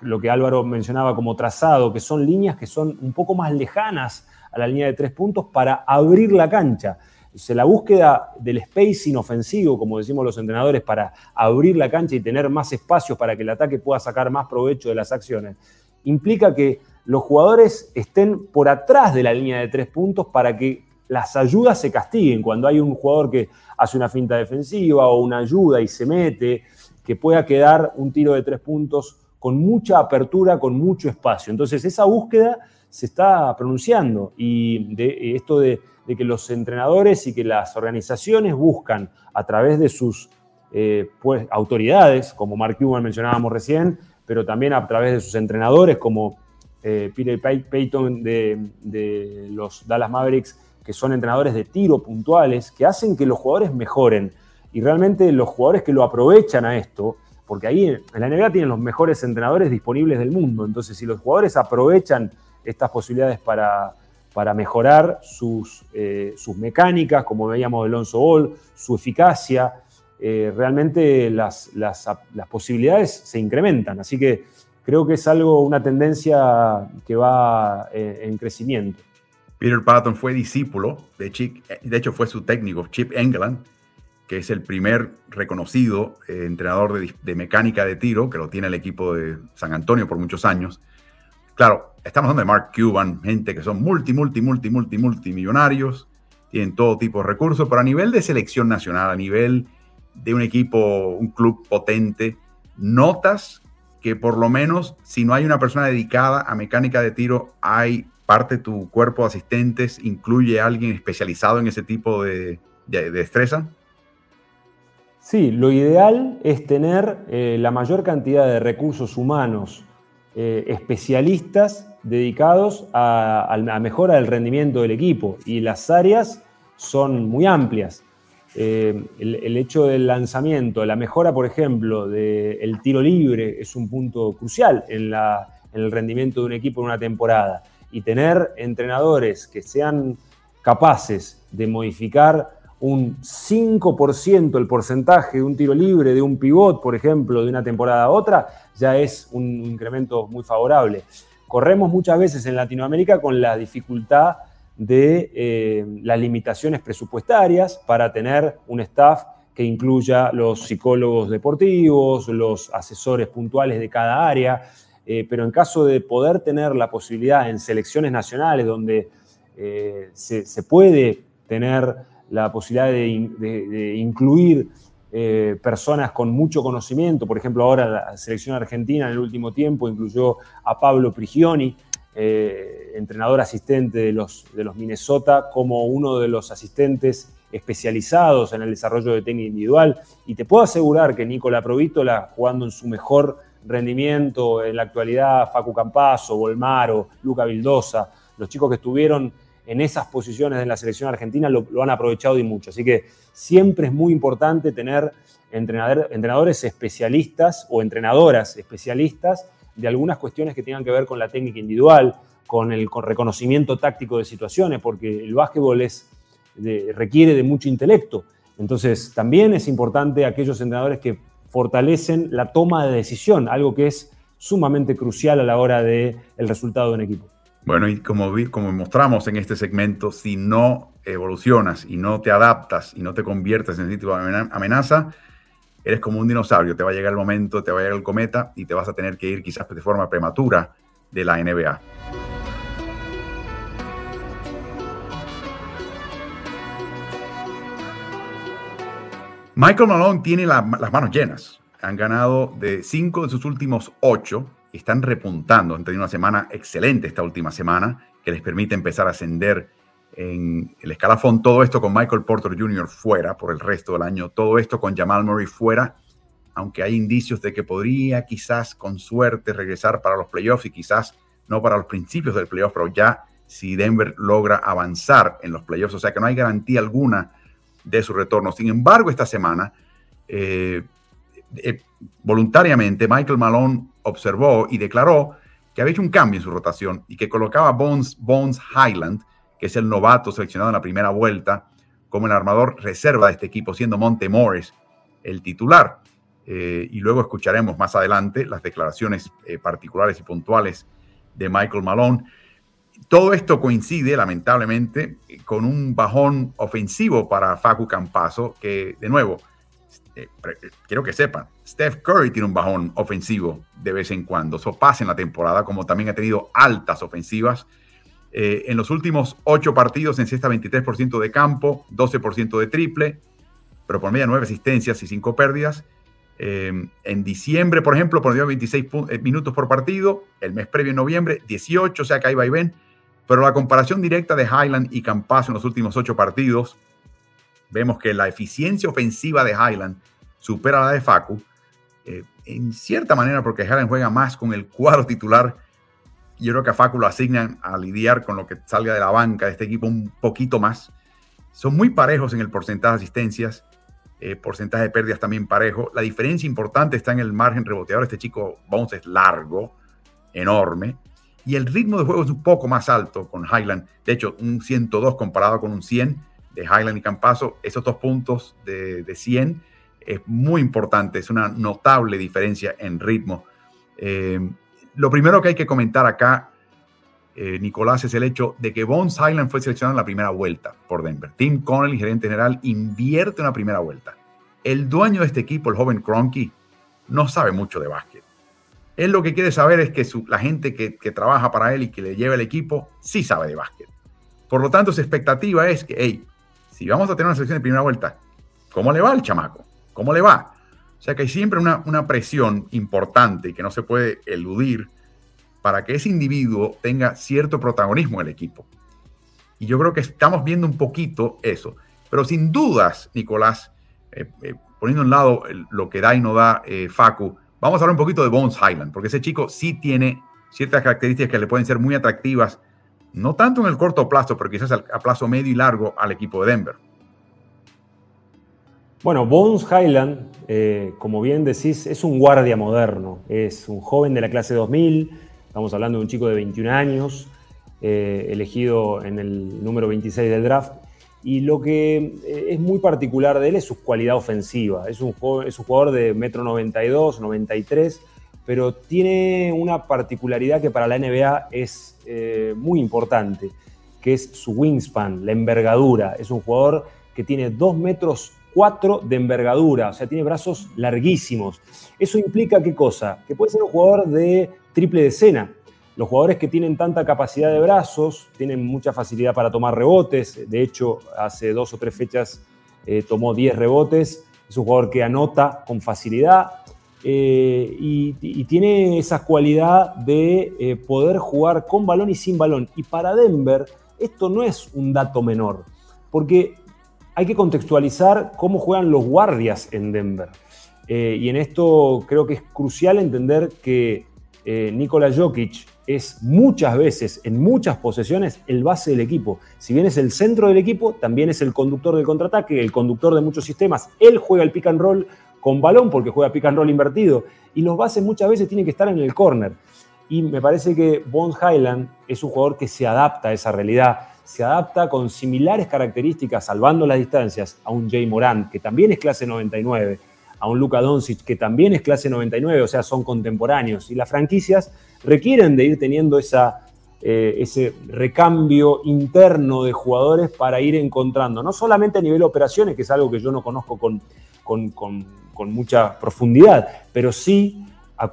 lo que Álvaro mencionaba como trazado, que son líneas que son un poco más lejanas a la línea de tres puntos para abrir la cancha la búsqueda del spacing ofensivo, como decimos los entrenadores, para abrir la cancha y tener más espacios para que el ataque pueda sacar más provecho de las acciones, implica que los jugadores estén por atrás de la línea de tres puntos para que las ayudas se castiguen. Cuando hay un jugador que hace una finta defensiva o una ayuda y se mete, que pueda quedar un tiro de tres puntos con mucha apertura, con mucho espacio. Entonces, esa búsqueda se está pronunciando y esto de de que los entrenadores y que las organizaciones buscan a través de sus eh, pues, autoridades, como Mark Cuban mencionábamos recién, pero también a través de sus entrenadores, como eh, Peter Payton de, los Dallas Mavericks, que son entrenadores de tiro puntuales, que hacen que los jugadores mejoren. Y realmente los jugadores que lo aprovechan a esto, porque ahí en la NBA tienen los mejores entrenadores disponibles del mundo, entonces si los jugadores aprovechan estas posibilidades para, para mejorar sus, eh, sus mecánicas, como veíamos de Alonso Ball, su eficacia, eh, realmente las, las, posibilidades se incrementan. Así que creo que es algo, una tendencia que va eh, en crecimiento. Peter Patton fue discípulo de Chip, de hecho fue su técnico, Chip England, que es el primer reconocido entrenador de, de, mecánica de tiro, que lo tiene el equipo de San Antonio por muchos años. Claro, Estamos hablando de Mark Cuban, gente que son multi, multi, multi, multi, multimillonarios, tienen todo tipo de recursos, pero a nivel de selección nacional, a nivel de un equipo, un club potente, notas que por lo menos si no hay una persona dedicada a mecánica de tiro, hay parte de tu cuerpo de asistentes, incluye a alguien especializado en ese tipo de, destreza? Sí, lo ideal es tener eh, la mayor cantidad de recursos humanos eh, especialistas dedicados a, la mejora del rendimiento del equipo y las áreas son muy amplias. Eh, el, hecho del lanzamiento, la mejora, por ejemplo, del tiro libre es un punto crucial en, el rendimiento de un equipo en una temporada. Y tener entrenadores que sean capaces de modificar un 5% el porcentaje de un tiro libre, de un pivot, por ejemplo, de una temporada a otra, ya es un incremento muy favorable corremos muchas veces en Latinoamérica con la dificultad de eh, las limitaciones presupuestarias para tener un staff que incluya los psicólogos deportivos, los asesores puntuales de cada área, eh, pero en caso de poder tener la posibilidad en selecciones nacionales donde eh, se, puede tener la posibilidad de, incluir eh, personas con mucho conocimiento. Por ejemplo, ahora la selección argentina en el último tiempo incluyó a Pablo Prigioni, eh, entrenador asistente de los, de los Minnesota, como uno de los asistentes especializados en el desarrollo de técnica individual. Y te puedo asegurar que Nicola Provítola, jugando en su mejor rendimiento en la actualidad, Facu Campazo, Volmaro, Luca Vildosa, los chicos que estuvieron en esas posiciones en la selección argentina lo, han aprovechado y mucho. Así que siempre es muy importante tener entrenadores especialistas o entrenadoras especialistas de algunas cuestiones que tengan que ver con la técnica individual, con el reconocimiento táctico de situaciones, porque el básquetbol es, requiere de mucho intelecto. Entonces, también es importante aquellos entrenadores que fortalecen la toma de decisión, algo que es sumamente crucial a la hora del el resultado de un equipo. Bueno, y como, como mostramos en este segmento, si no evolucionas y no te adaptas y no te conviertes en sitio de amenaza, eres como un dinosaurio. Te va a llegar el momento, te va a llegar el cometa y te vas a tener que ir quizás de forma prematura de la NBA. Michael Malone tiene las manos llenas. Han ganado de cinco de sus últimos ocho están repuntando. Han tenido una semana excelente esta última semana que les permite empezar a ascender en el escalafón. Todo esto con Michael Porter Jr. fuera por el resto del año. Todo esto con Jamal Murray fuera. Aunque hay indicios de que podría quizás con suerte regresar para los playoffs y quizás no para los principios del playoff, pero ya si Denver logra avanzar en los playoffs. O sea que no hay garantía alguna de su retorno. Sin embargo, esta semana, eh, eh, voluntariamente, Michael Malone observó y declaró que había hecho un cambio en su rotación y que colocaba a Bones, Bones Highland, que es el novato seleccionado en la primera vuelta, como el armador reserva de este equipo, siendo Monte Morris el titular. Eh, y luego escucharemos más adelante las declaraciones eh, particulares y puntuales de Michael Malone. Todo esto coincide, lamentablemente, con un bajón ofensivo para Facu Campaso, que, de nuevo, eh, quiero que sepan, Steph Curry tiene un bajón ofensivo de vez en cuando. Eso pasa en la temporada, como también ha tenido altas ofensivas. Eh, en los últimos ocho partidos encesta 23% de campo, 12% de triple, pero por media nueve asistencias y cinco pérdidas. Eh, en diciembre, por ejemplo, dio 26 minutos por partido. El mes previo, en noviembre, 18, o sea que ahí va y ven. Pero la comparación directa de Highland y Campazo en los últimos ocho partidos, vemos que la eficiencia ofensiva de Highland supera la de Facu, eh, en cierta manera porque Highland juega más con el cuadro titular. Yo creo que a Facu lo asignan a lidiar con lo que salga de la banca de este equipo un poquito más. Son muy parejos en el porcentaje de asistencias, eh, porcentaje de pérdidas también parejo. La diferencia importante está en el margen reboteador. Este chico Bones es largo, enorme. Y el ritmo de juego es un poco más alto con Highland. De hecho, un 102 comparado con un 100 de Highland y Campaso, esos dos puntos de, 100 es muy importante, es una notable diferencia en ritmo. Eh, lo primero que hay que comentar acá, eh, Nicolás, es el hecho de que Bones Highland fue seleccionado en la primera vuelta por Denver. Tim Connelly, gerente general, invierte una primera vuelta. El dueño de este equipo, el joven Cronky, no sabe mucho de básquet. Él lo que quiere saber es que la gente que, que, trabaja para él y que le lleva el equipo sí sabe de básquet. Por lo tanto, su expectativa es que, hey, si vamos a tener una selección de primera vuelta, ¿cómo le va al chamaco? ¿Cómo le va? O sea que hay siempre una, una presión importante y que no se puede eludir para que ese individuo tenga cierto protagonismo en el equipo. Y yo creo que estamos viendo un poquito eso. Pero sin dudas, Nicolás, eh, eh, poniendo a un lado lo que da y no da eh, Facu, vamos a hablar un poquito de Bones Highland, porque ese chico sí tiene ciertas características que le pueden ser muy atractivas no tanto en el corto plazo, pero quizás a plazo medio y largo al equipo de Denver. Bueno, Bones Highland, eh, como bien decís, es un guardia moderno, es un joven de la clase 2000, estamos hablando de un chico de 21 años, eh, elegido en el número 26 del draft, y lo que eh, es muy particular de él es su cualidad ofensiva, es un, es un jugador de 1,92 m, 93 pero tiene una particularidad que para la NBA es eh, muy importante, que es su wingspan, la envergadura. Es un jugador que tiene 2 metros 4 de envergadura, o sea, tiene brazos larguísimos. Eso implica qué cosa? Que puede ser un jugador de triple decena. Los jugadores que tienen tanta capacidad de brazos tienen mucha facilidad para tomar rebotes. De hecho, hace dos o tres fechas eh, tomó 10 rebotes es un jugador que anota con facilidad eh, y, tiene esa cualidad de eh, poder jugar con balón y sin balón. Y para Denver esto no es un dato menor, porque hay que contextualizar cómo juegan los guardias en Denver. Eh, y en esto creo que es crucial entender que Nikola Jokic es muchas veces, en muchas posesiones, el base del equipo. Si bien es el centro del equipo, también es el conductor del contraataque, el conductor de muchos sistemas. Él juega el pick and roll con balón porque juega pick and roll invertido. Y los bases muchas veces tienen que estar en el corner. Y me parece que Bones Highland es un jugador que se adapta a esa realidad, se adapta con similares características, salvando las distancias, a un Jay Morant, que también es clase 99, a un Luka Doncic, que también es clase 99, o sea, son contemporáneos. Y las franquicias requieren de ir teniendo esa, eh, ese recambio interno de jugadores para ir encontrando, no solamente a nivel operaciones, que es algo que yo no conozco con, con, mucha profundidad, pero sí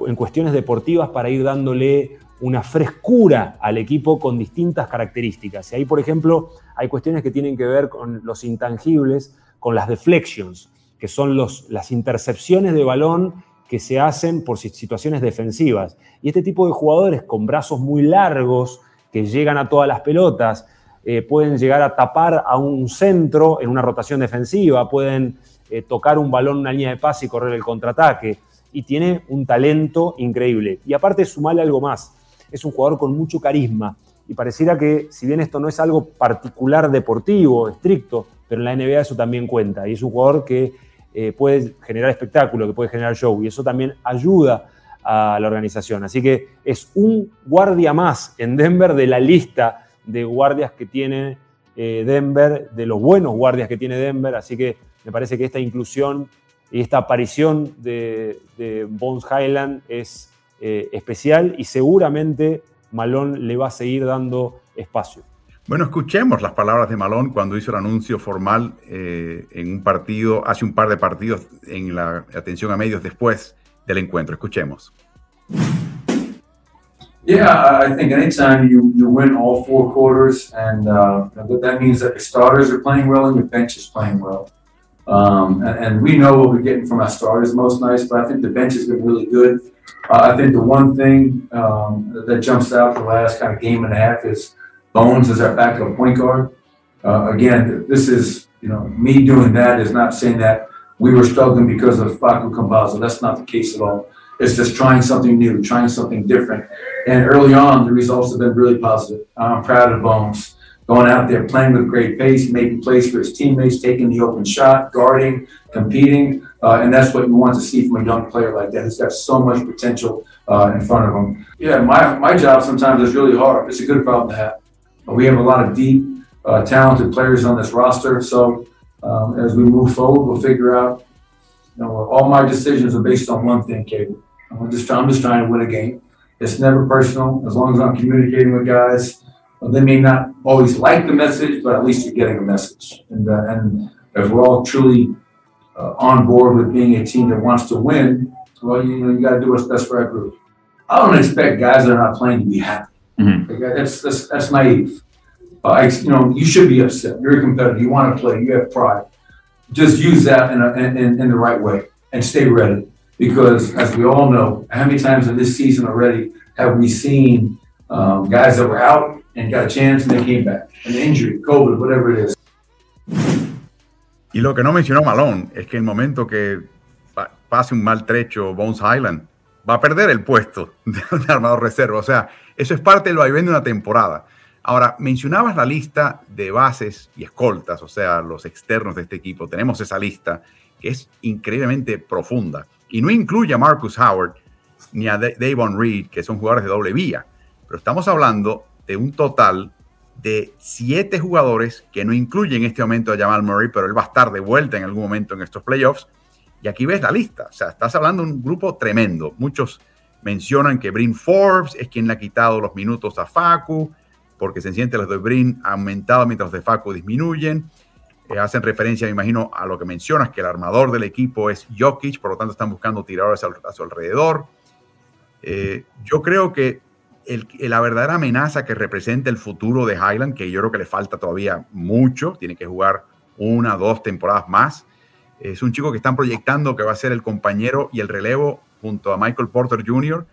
en cuestiones deportivas para ir dándole una frescura al equipo con distintas características. Y ahí, por ejemplo, hay cuestiones que tienen que ver con los intangibles, con las deflections, que son los, las intercepciones de balón que se hacen por situaciones defensivas. Y este tipo de jugadores con brazos muy largos, que llegan a todas las pelotas, eh, pueden llegar a tapar a un centro en una rotación defensiva, pueden eh, tocar un balón en una línea de pase y correr el contraataque. Y tiene un talento increíble. Y aparte, sumarle algo más. Es un jugador con mucho carisma. Y pareciera que, si bien esto no es algo particular deportivo, estricto, pero en la NBA eso también cuenta. Y es un jugador que eh, puede generar espectáculo, que puede generar show, y eso también ayuda a la organización. Así que es un guardia más en Denver de la lista de guardias que tiene eh, Denver, de los buenos guardias que tiene Denver, así que me parece que esta inclusión y esta aparición de, Bones Highland es eh, especial y seguramente Malone le va a seguir dando espacio. Bueno, escuchemos las palabras de Malón cuando hizo el anuncio formal eh, en un partido, hace un par de partidos en la atención a medios después del encuentro. Escuchemos. Yeah, I think anytime you, you win all four quarters, and uh, that means that your starters are playing well and your bench is playing well. Um, and, and, we know what we're getting from our starters most nights, but I think the bench has been really good. Uh, I think the one thing um, that jumps out the last kind of game and a half is Bones is our backup point guard. Uh, again, this is, you know, me doing that is not saying that we were struggling because of Facu Cambazo. That's not the case at all. It's just trying something new, trying something different. And early on, the results have been really positive. I'm proud of Bones going out there, playing with great pace, making plays for his teammates, taking the open shot, guarding, competing. Uh, and that's what you want to see from a young player like that. He's got so much potential uh, in front of him. Yeah, my, my job sometimes is really hard. It's a good problem to have. We have a lot of deep, uh, talented players on this roster. So um, as we move forward, we'll figure out. You know, all my decisions are based on one thing, Cable. I'm just I'm just trying to win a game. It's never personal. As long as I'm communicating with guys, they may not always like the message, but at least you're getting a message. And uh, and if we're all truly uh, on board with being a team that wants to win, well, you know, you got to do what's best for our group. I don't expect guys that are not playing to be happy. Mm-hmm. That's, that's, that's naive. Uh, I, you know, you should be upset. You're a competitor. You want to play. You have pride. Just use that in, a, in, in the right way and stay ready. Because as we all know, how many times in this season already have we seen um, guys that were out and got a chance and they came back? An injury, COVID, whatever it is. Y lo que no mencionó Malone es que en el momento que pase un mal trecho Bones Highland, va a perder el puesto de, de armador reserva. O sea, eso es parte del vaivén de una temporada. Ahora, mencionabas la lista de bases y escoltas, o sea, los externos de este equipo. Tenemos esa lista que es increíblemente profunda y no incluye a Marcus Howard ni a Davon Reed, que son jugadores de doble vía. Pero estamos hablando de un total de siete jugadores que no incluyen en este momento a Jamal Murray, pero él va a estar de vuelta en algún momento en estos playoffs. Y aquí ves la lista. O sea, estás hablando de un grupo tremendo. Muchos mencionan que Brin Forbes es quien le ha quitado los minutos a Facu, porque se siente los de Brin han aumentado mientras los de Facu disminuyen. Eh, hacen referencia, me imagino, a lo que mencionas, que el armador del equipo es Jokic, por lo tanto están buscando tiradores a, su alrededor. Eh, yo creo que la verdadera amenaza que representa el futuro de Highland, que yo creo que le falta todavía mucho, tiene que jugar una, dos temporadas más, Es un chico que están proyectando que va a ser el compañero y el relevo junto a Michael Porter Jr.,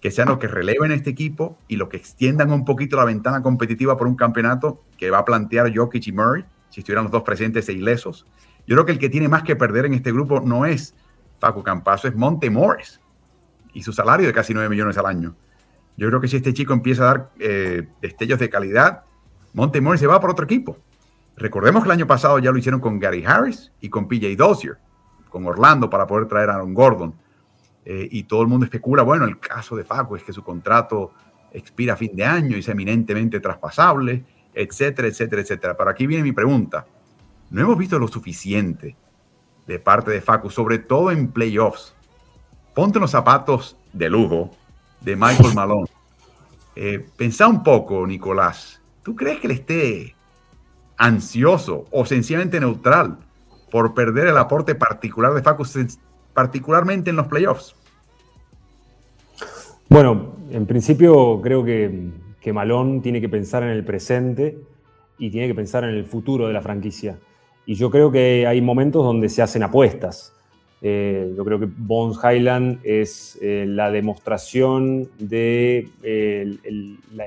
que sean los que releven este equipo y los que extiendan un poquito la ventana competitiva por un campeonato que va a plantear Jokic y Murray, si estuvieran los dos presentes e ilesos. Yo creo que el que tiene más que perder en este grupo no es Facu Campazo, es Monte Morris y su salario de casi 9 millones al año. Yo creo que si este chico empieza a dar eh, destellos de calidad, Monte Morris se va por otro equipo. Recordemos que el año pasado ya lo hicieron con Gary Harris y con PJ Dozier, con Orlando para poder traer a Aaron Gordon. Eh, y todo el mundo especula, bueno, el caso de Facu es que su contrato expira a fin de año y es eminentemente traspasable, etcétera, etcétera, etcétera. Pero aquí viene mi pregunta. No hemos visto lo suficiente de parte de Facu, sobre todo en playoffs. Ponte los zapatos de lujo de Michael Malone. Eh, pensá un poco, Nicolás. ¿Tú crees que él esté ansioso o sencillamente neutral por perder el aporte particular de Facu, particularmente en los playoffs? Bueno, en principio creo que, que Malone tiene que pensar en el presente y tiene que pensar en el futuro de la franquicia. Y yo creo que hay momentos donde se hacen apuestas. Eh, yo creo que Bones Highland es eh, la demostración de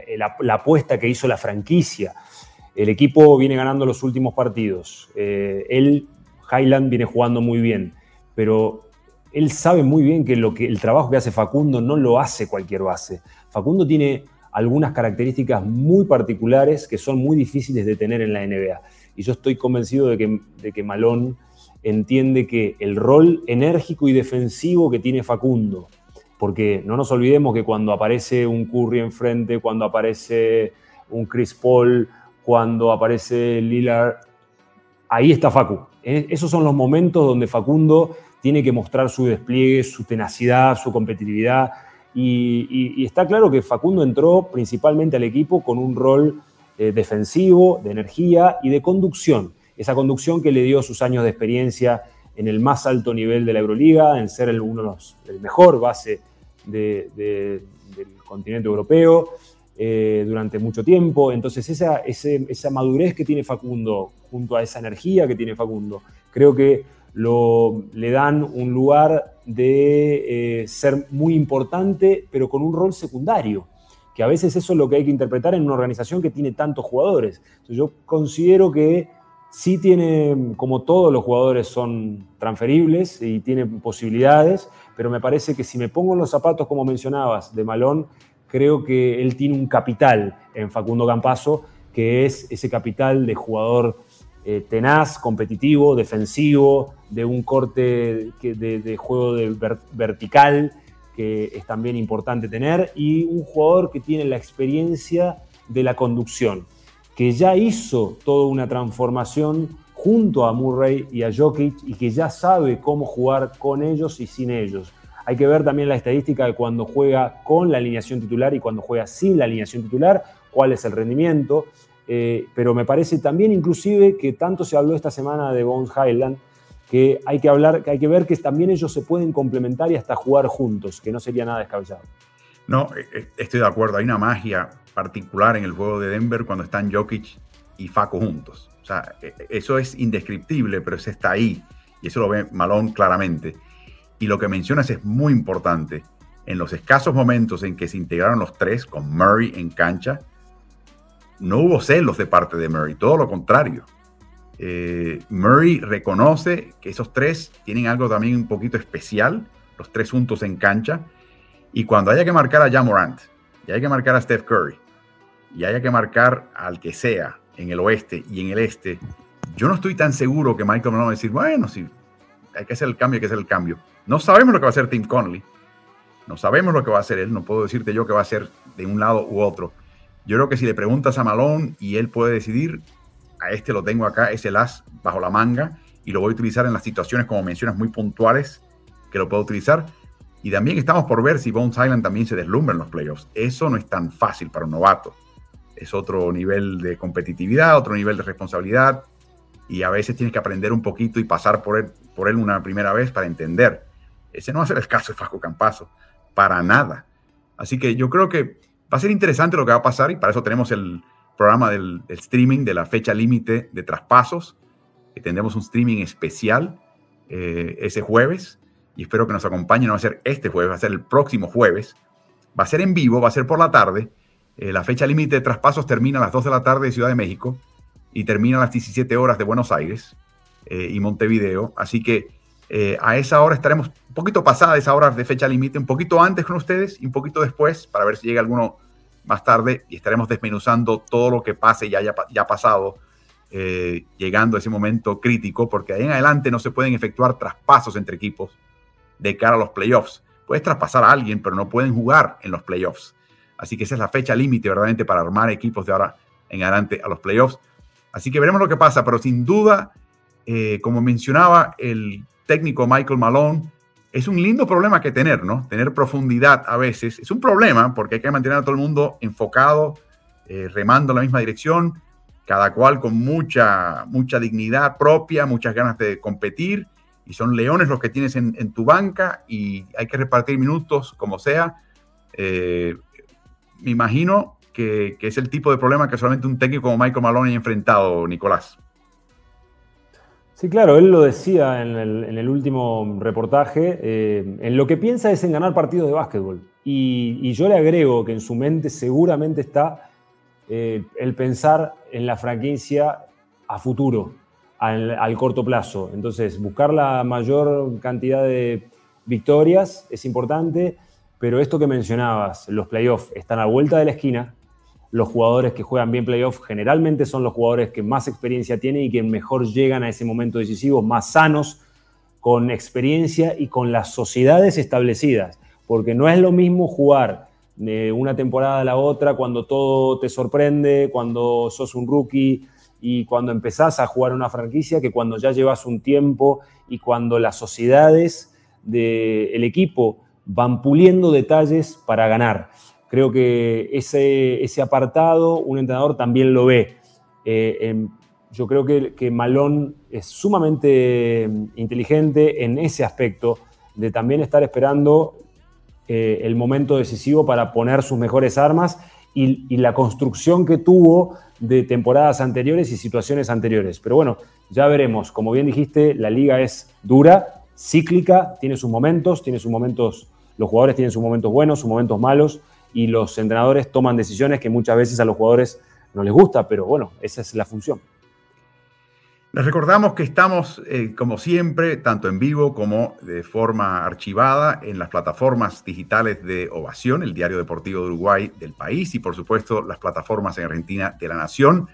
la, apuesta que hizo la franquicia. El equipo viene ganando los últimos partidos. Eh, él, Highland, viene jugando muy bien, pero él sabe muy bien que, lo que el trabajo que hace Facundo no lo hace cualquier base. Facundo tiene algunas características muy particulares que son muy difíciles de tener en la NBA. Y yo estoy convencido de que, de que Malón entiende que el rol enérgico y defensivo que tiene Facundo, porque no nos olvidemos que cuando aparece un Curry enfrente, cuando aparece un Chris Paul, cuando aparece Lillard, ahí está Facu. Esos son los momentos donde Facundo tiene que mostrar su despliegue, su tenacidad, su competitividad. Y, está claro que Facundo entró principalmente al equipo con un rol eh, defensivo, de energía y de conducción esa conducción que le dio sus años de experiencia en el más alto nivel de la Euroliga, en ser el, uno de los, el mejor base del continente europeo eh, durante mucho tiempo. Entonces esa, esa madurez que tiene Facundo, junto a esa energía que tiene Facundo, creo que lo, le dan un lugar de eh, ser muy importante, pero con un rol secundario que a veces eso es lo que hay que interpretar en una organización que tiene tantos jugadores. yo considero que Sí tiene, como todos los jugadores son transferibles y tienen posibilidades, pero me parece que si me pongo en los zapatos, como mencionabas, de Malón, creo que él tiene un capital en Facundo Campaso, que es ese capital de jugador eh, tenaz, competitivo, defensivo, de un corte de, juego de vertical, que es también importante tener, y un jugador que tiene la experiencia de la conducción que ya hizo toda una transformación junto a Murray y a Jokic y que ya sabe cómo jugar con ellos y sin ellos. Hay que ver también la estadística de cuando juega con la alineación titular y cuando juega sin la alineación titular, cuál es el rendimiento. Eh, pero me parece también inclusive que tanto se habló esta semana de Bones Highland, que hay que hablar, que hay que ver que también ellos se pueden complementar y hasta jugar juntos, que no sería nada descabellado. No, eh, eh, estoy de acuerdo, hay una magia particular en el juego de Denver cuando están Jokic y Faco juntos. O sea, eso es indescriptible, pero eso está ahí. Y eso lo ve Malone claramente. Y lo que mencionas es muy importante. En los escasos momentos en que se integraron los tres con Murray en cancha, no hubo celos de parte de Murray, todo lo contrario. Eh, Murray reconoce que esos tres tienen algo también un poquito especial, los tres juntos en cancha. Y cuando haya que marcar a Jamorant y hay que marcar a Steph Curry, y haya que marcar al que sea en el oeste y en el este, yo no estoy tan seguro que Michael Malone va a decir, bueno, si hay que hacer el cambio, hay que hacer el cambio. No sabemos lo que va a hacer Tim Connolly. No sabemos lo que va a hacer él. No puedo decirte yo que va a hacer de un lado u otro. Yo creo que si le preguntas a Malone y él puede decidir, a este lo tengo acá, es el as bajo la manga y lo voy a utilizar en las situaciones, como mencionas, muy puntuales que lo puedo utilizar. Y también estamos por ver si Bones Island también se deslumbra en los playoffs. Eso no es tan fácil para un novato es otro nivel de competitividad, otro nivel de responsabilidad, y a veces tienes que aprender un poquito y pasar por él, por él una primera vez para entender. Ese no va a ser el caso de Faco Campazo, para nada. Así que yo creo que va a ser interesante lo que va a pasar y para eso tenemos el programa del, streaming de la fecha límite de traspasos, que tendremos un streaming especial eh, ese jueves y espero que nos acompañen. No va a ser este jueves, va a ser el próximo jueves. Va a ser en vivo, va a ser por la tarde. Eh, la fecha límite de traspasos termina a las 2 de la tarde de Ciudad de México y termina a las 17 horas de Buenos Aires eh, y Montevideo. Así que a esa hora estaremos un poquito pasada esa hora de fecha límite, un poquito antes con ustedes y un poquito después para ver si llega alguno más tarde y estaremos desmenuzando todo lo que pase y ya haya pasado eh, llegando a ese momento crítico, porque ahí en adelante no se pueden efectuar traspasos entre equipos de cara a los playoffs. Puedes traspasar a alguien, pero no pueden jugar en los playoffs. Así que esa es la fecha límite verdaderamente para armar equipos de ahora en adelante a los playoffs. Así que veremos lo que pasa, pero sin duda, eh, como mencionaba el técnico Michael Malone, es un lindo problema que tener, ¿no? Tener profundidad a veces. Es un problema porque hay que mantener a todo el mundo enfocado, eh, remando en la misma dirección, cada cual con mucha, mucha dignidad propia, muchas ganas de competir, y son leones los que tienes en, tu banca y hay que repartir minutos como sea. Eh, me imagino que, es el tipo de problema que solamente un técnico como Michael Malone ha enfrentado, Nicolás. Sí, claro, él lo decía en el, último reportaje, eh, en lo que piensa es en ganar partidos de básquetbol. y yo le agrego que en su mente seguramente está eh, el pensar en la franquicia a futuro, al, corto plazo. Entonces, buscar la mayor cantidad de victorias es importante, pero esto que mencionabas, los playoffs están a vuelta de la esquina. Los jugadores que juegan bien playoffs generalmente son los jugadores que más experiencia tienen y que mejor llegan a ese momento decisivo, más sanos, con experiencia y con las sociedades establecidas. Porque no es lo mismo jugar de una temporada a la otra, cuando todo te sorprende, cuando sos un rookie y cuando empezás a jugar una franquicia, que cuando ya llevas un tiempo y cuando las sociedades del equipo van puliendo detalles para ganar. Creo que ese, ese apartado un entrenador también lo ve. Eh, yo creo que, que Malón es sumamente inteligente en ese aspecto de también estar esperando eh, el momento decisivo para poner sus mejores armas y, la construcción que tuvo de temporadas anteriores y situaciones anteriores. Pero bueno, ya veremos. Como bien dijiste, la liga es dura, cíclica, tiene sus momentos, tiene sus momentos, los jugadores tienen sus momentos buenos, sus momentos malos, y los entrenadores toman decisiones que muchas veces a los jugadores no les gusta, pero bueno, esa es la función. Les recordamos que estamos, eh, como siempre, tanto en vivo como de forma archivada en las plataformas digitales de Ovación, el diario deportivo de Uruguay del país y, por supuesto, las plataformas en Argentina de la Nación.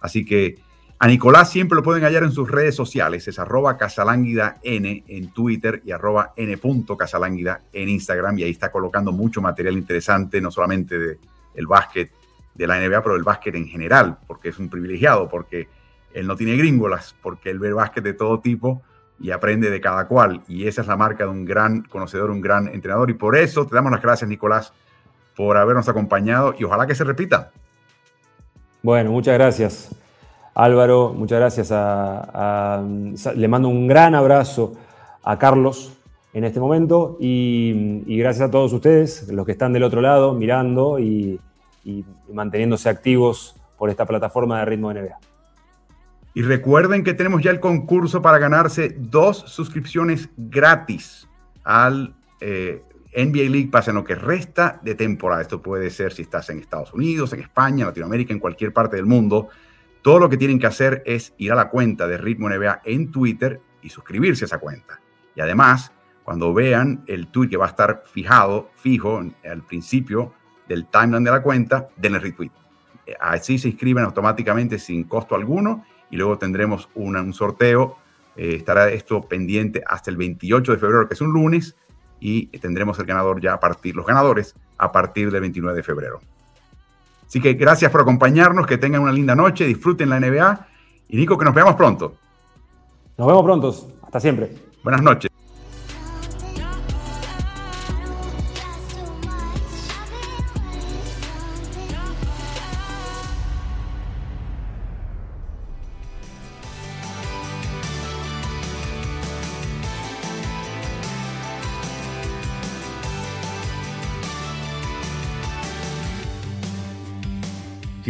Así que a Nicolás siempre lo pueden hallar en sus redes sociales, es arroba casalánguida n en Twitter y arroba n.casalánguida en Instagram y ahí está colocando mucho material interesante, no solamente del el básquet de la NBA, pero del básquet en general, porque es un privilegiado, porque él no tiene gringolas porque él ve básquet de todo tipo y aprende de cada cual. Y esa es la marca de un gran conocedor, un gran entrenador. Y por eso te damos las gracias, Nicolás, por habernos acompañado y ojalá que se repita. Bueno, muchas gracias, Álvaro. Muchas gracias le mando un gran abrazo a Carlos en este momento y, gracias a todos ustedes, los que están del otro lado, mirando y, y manteniéndose activos por esta plataforma de Ritmo NBA. Y recuerden que tenemos ya el concurso para ganarse dos suscripciones gratis al eh, NBA League Pass en lo que resta de temporada. Esto puede ser si estás en Estados Unidos, en España, Latinoamérica, en cualquier parte del mundo. Todo lo que tienen que hacer es ir a la cuenta de Ritmo NBA en Twitter y suscribirse a esa cuenta. Y además, cuando vean el tweet que va a estar fijado, fijo al principio del timeline de la cuenta, denle retweet. Eh, así se inscriben automáticamente sin costo alguno y luego tendremos un sorteo. Eh, estará esto pendiente hasta el 28 de febrero, que es un lunes, y tendremos el ganador ya a partir, los ganadores a partir del 29 de febrero. Así que gracias por acompañarnos, que tengan una linda noche, disfruten la NBA y Nico, que nos veamos pronto. Nos vemos pronto, hasta siempre. Buenas noches.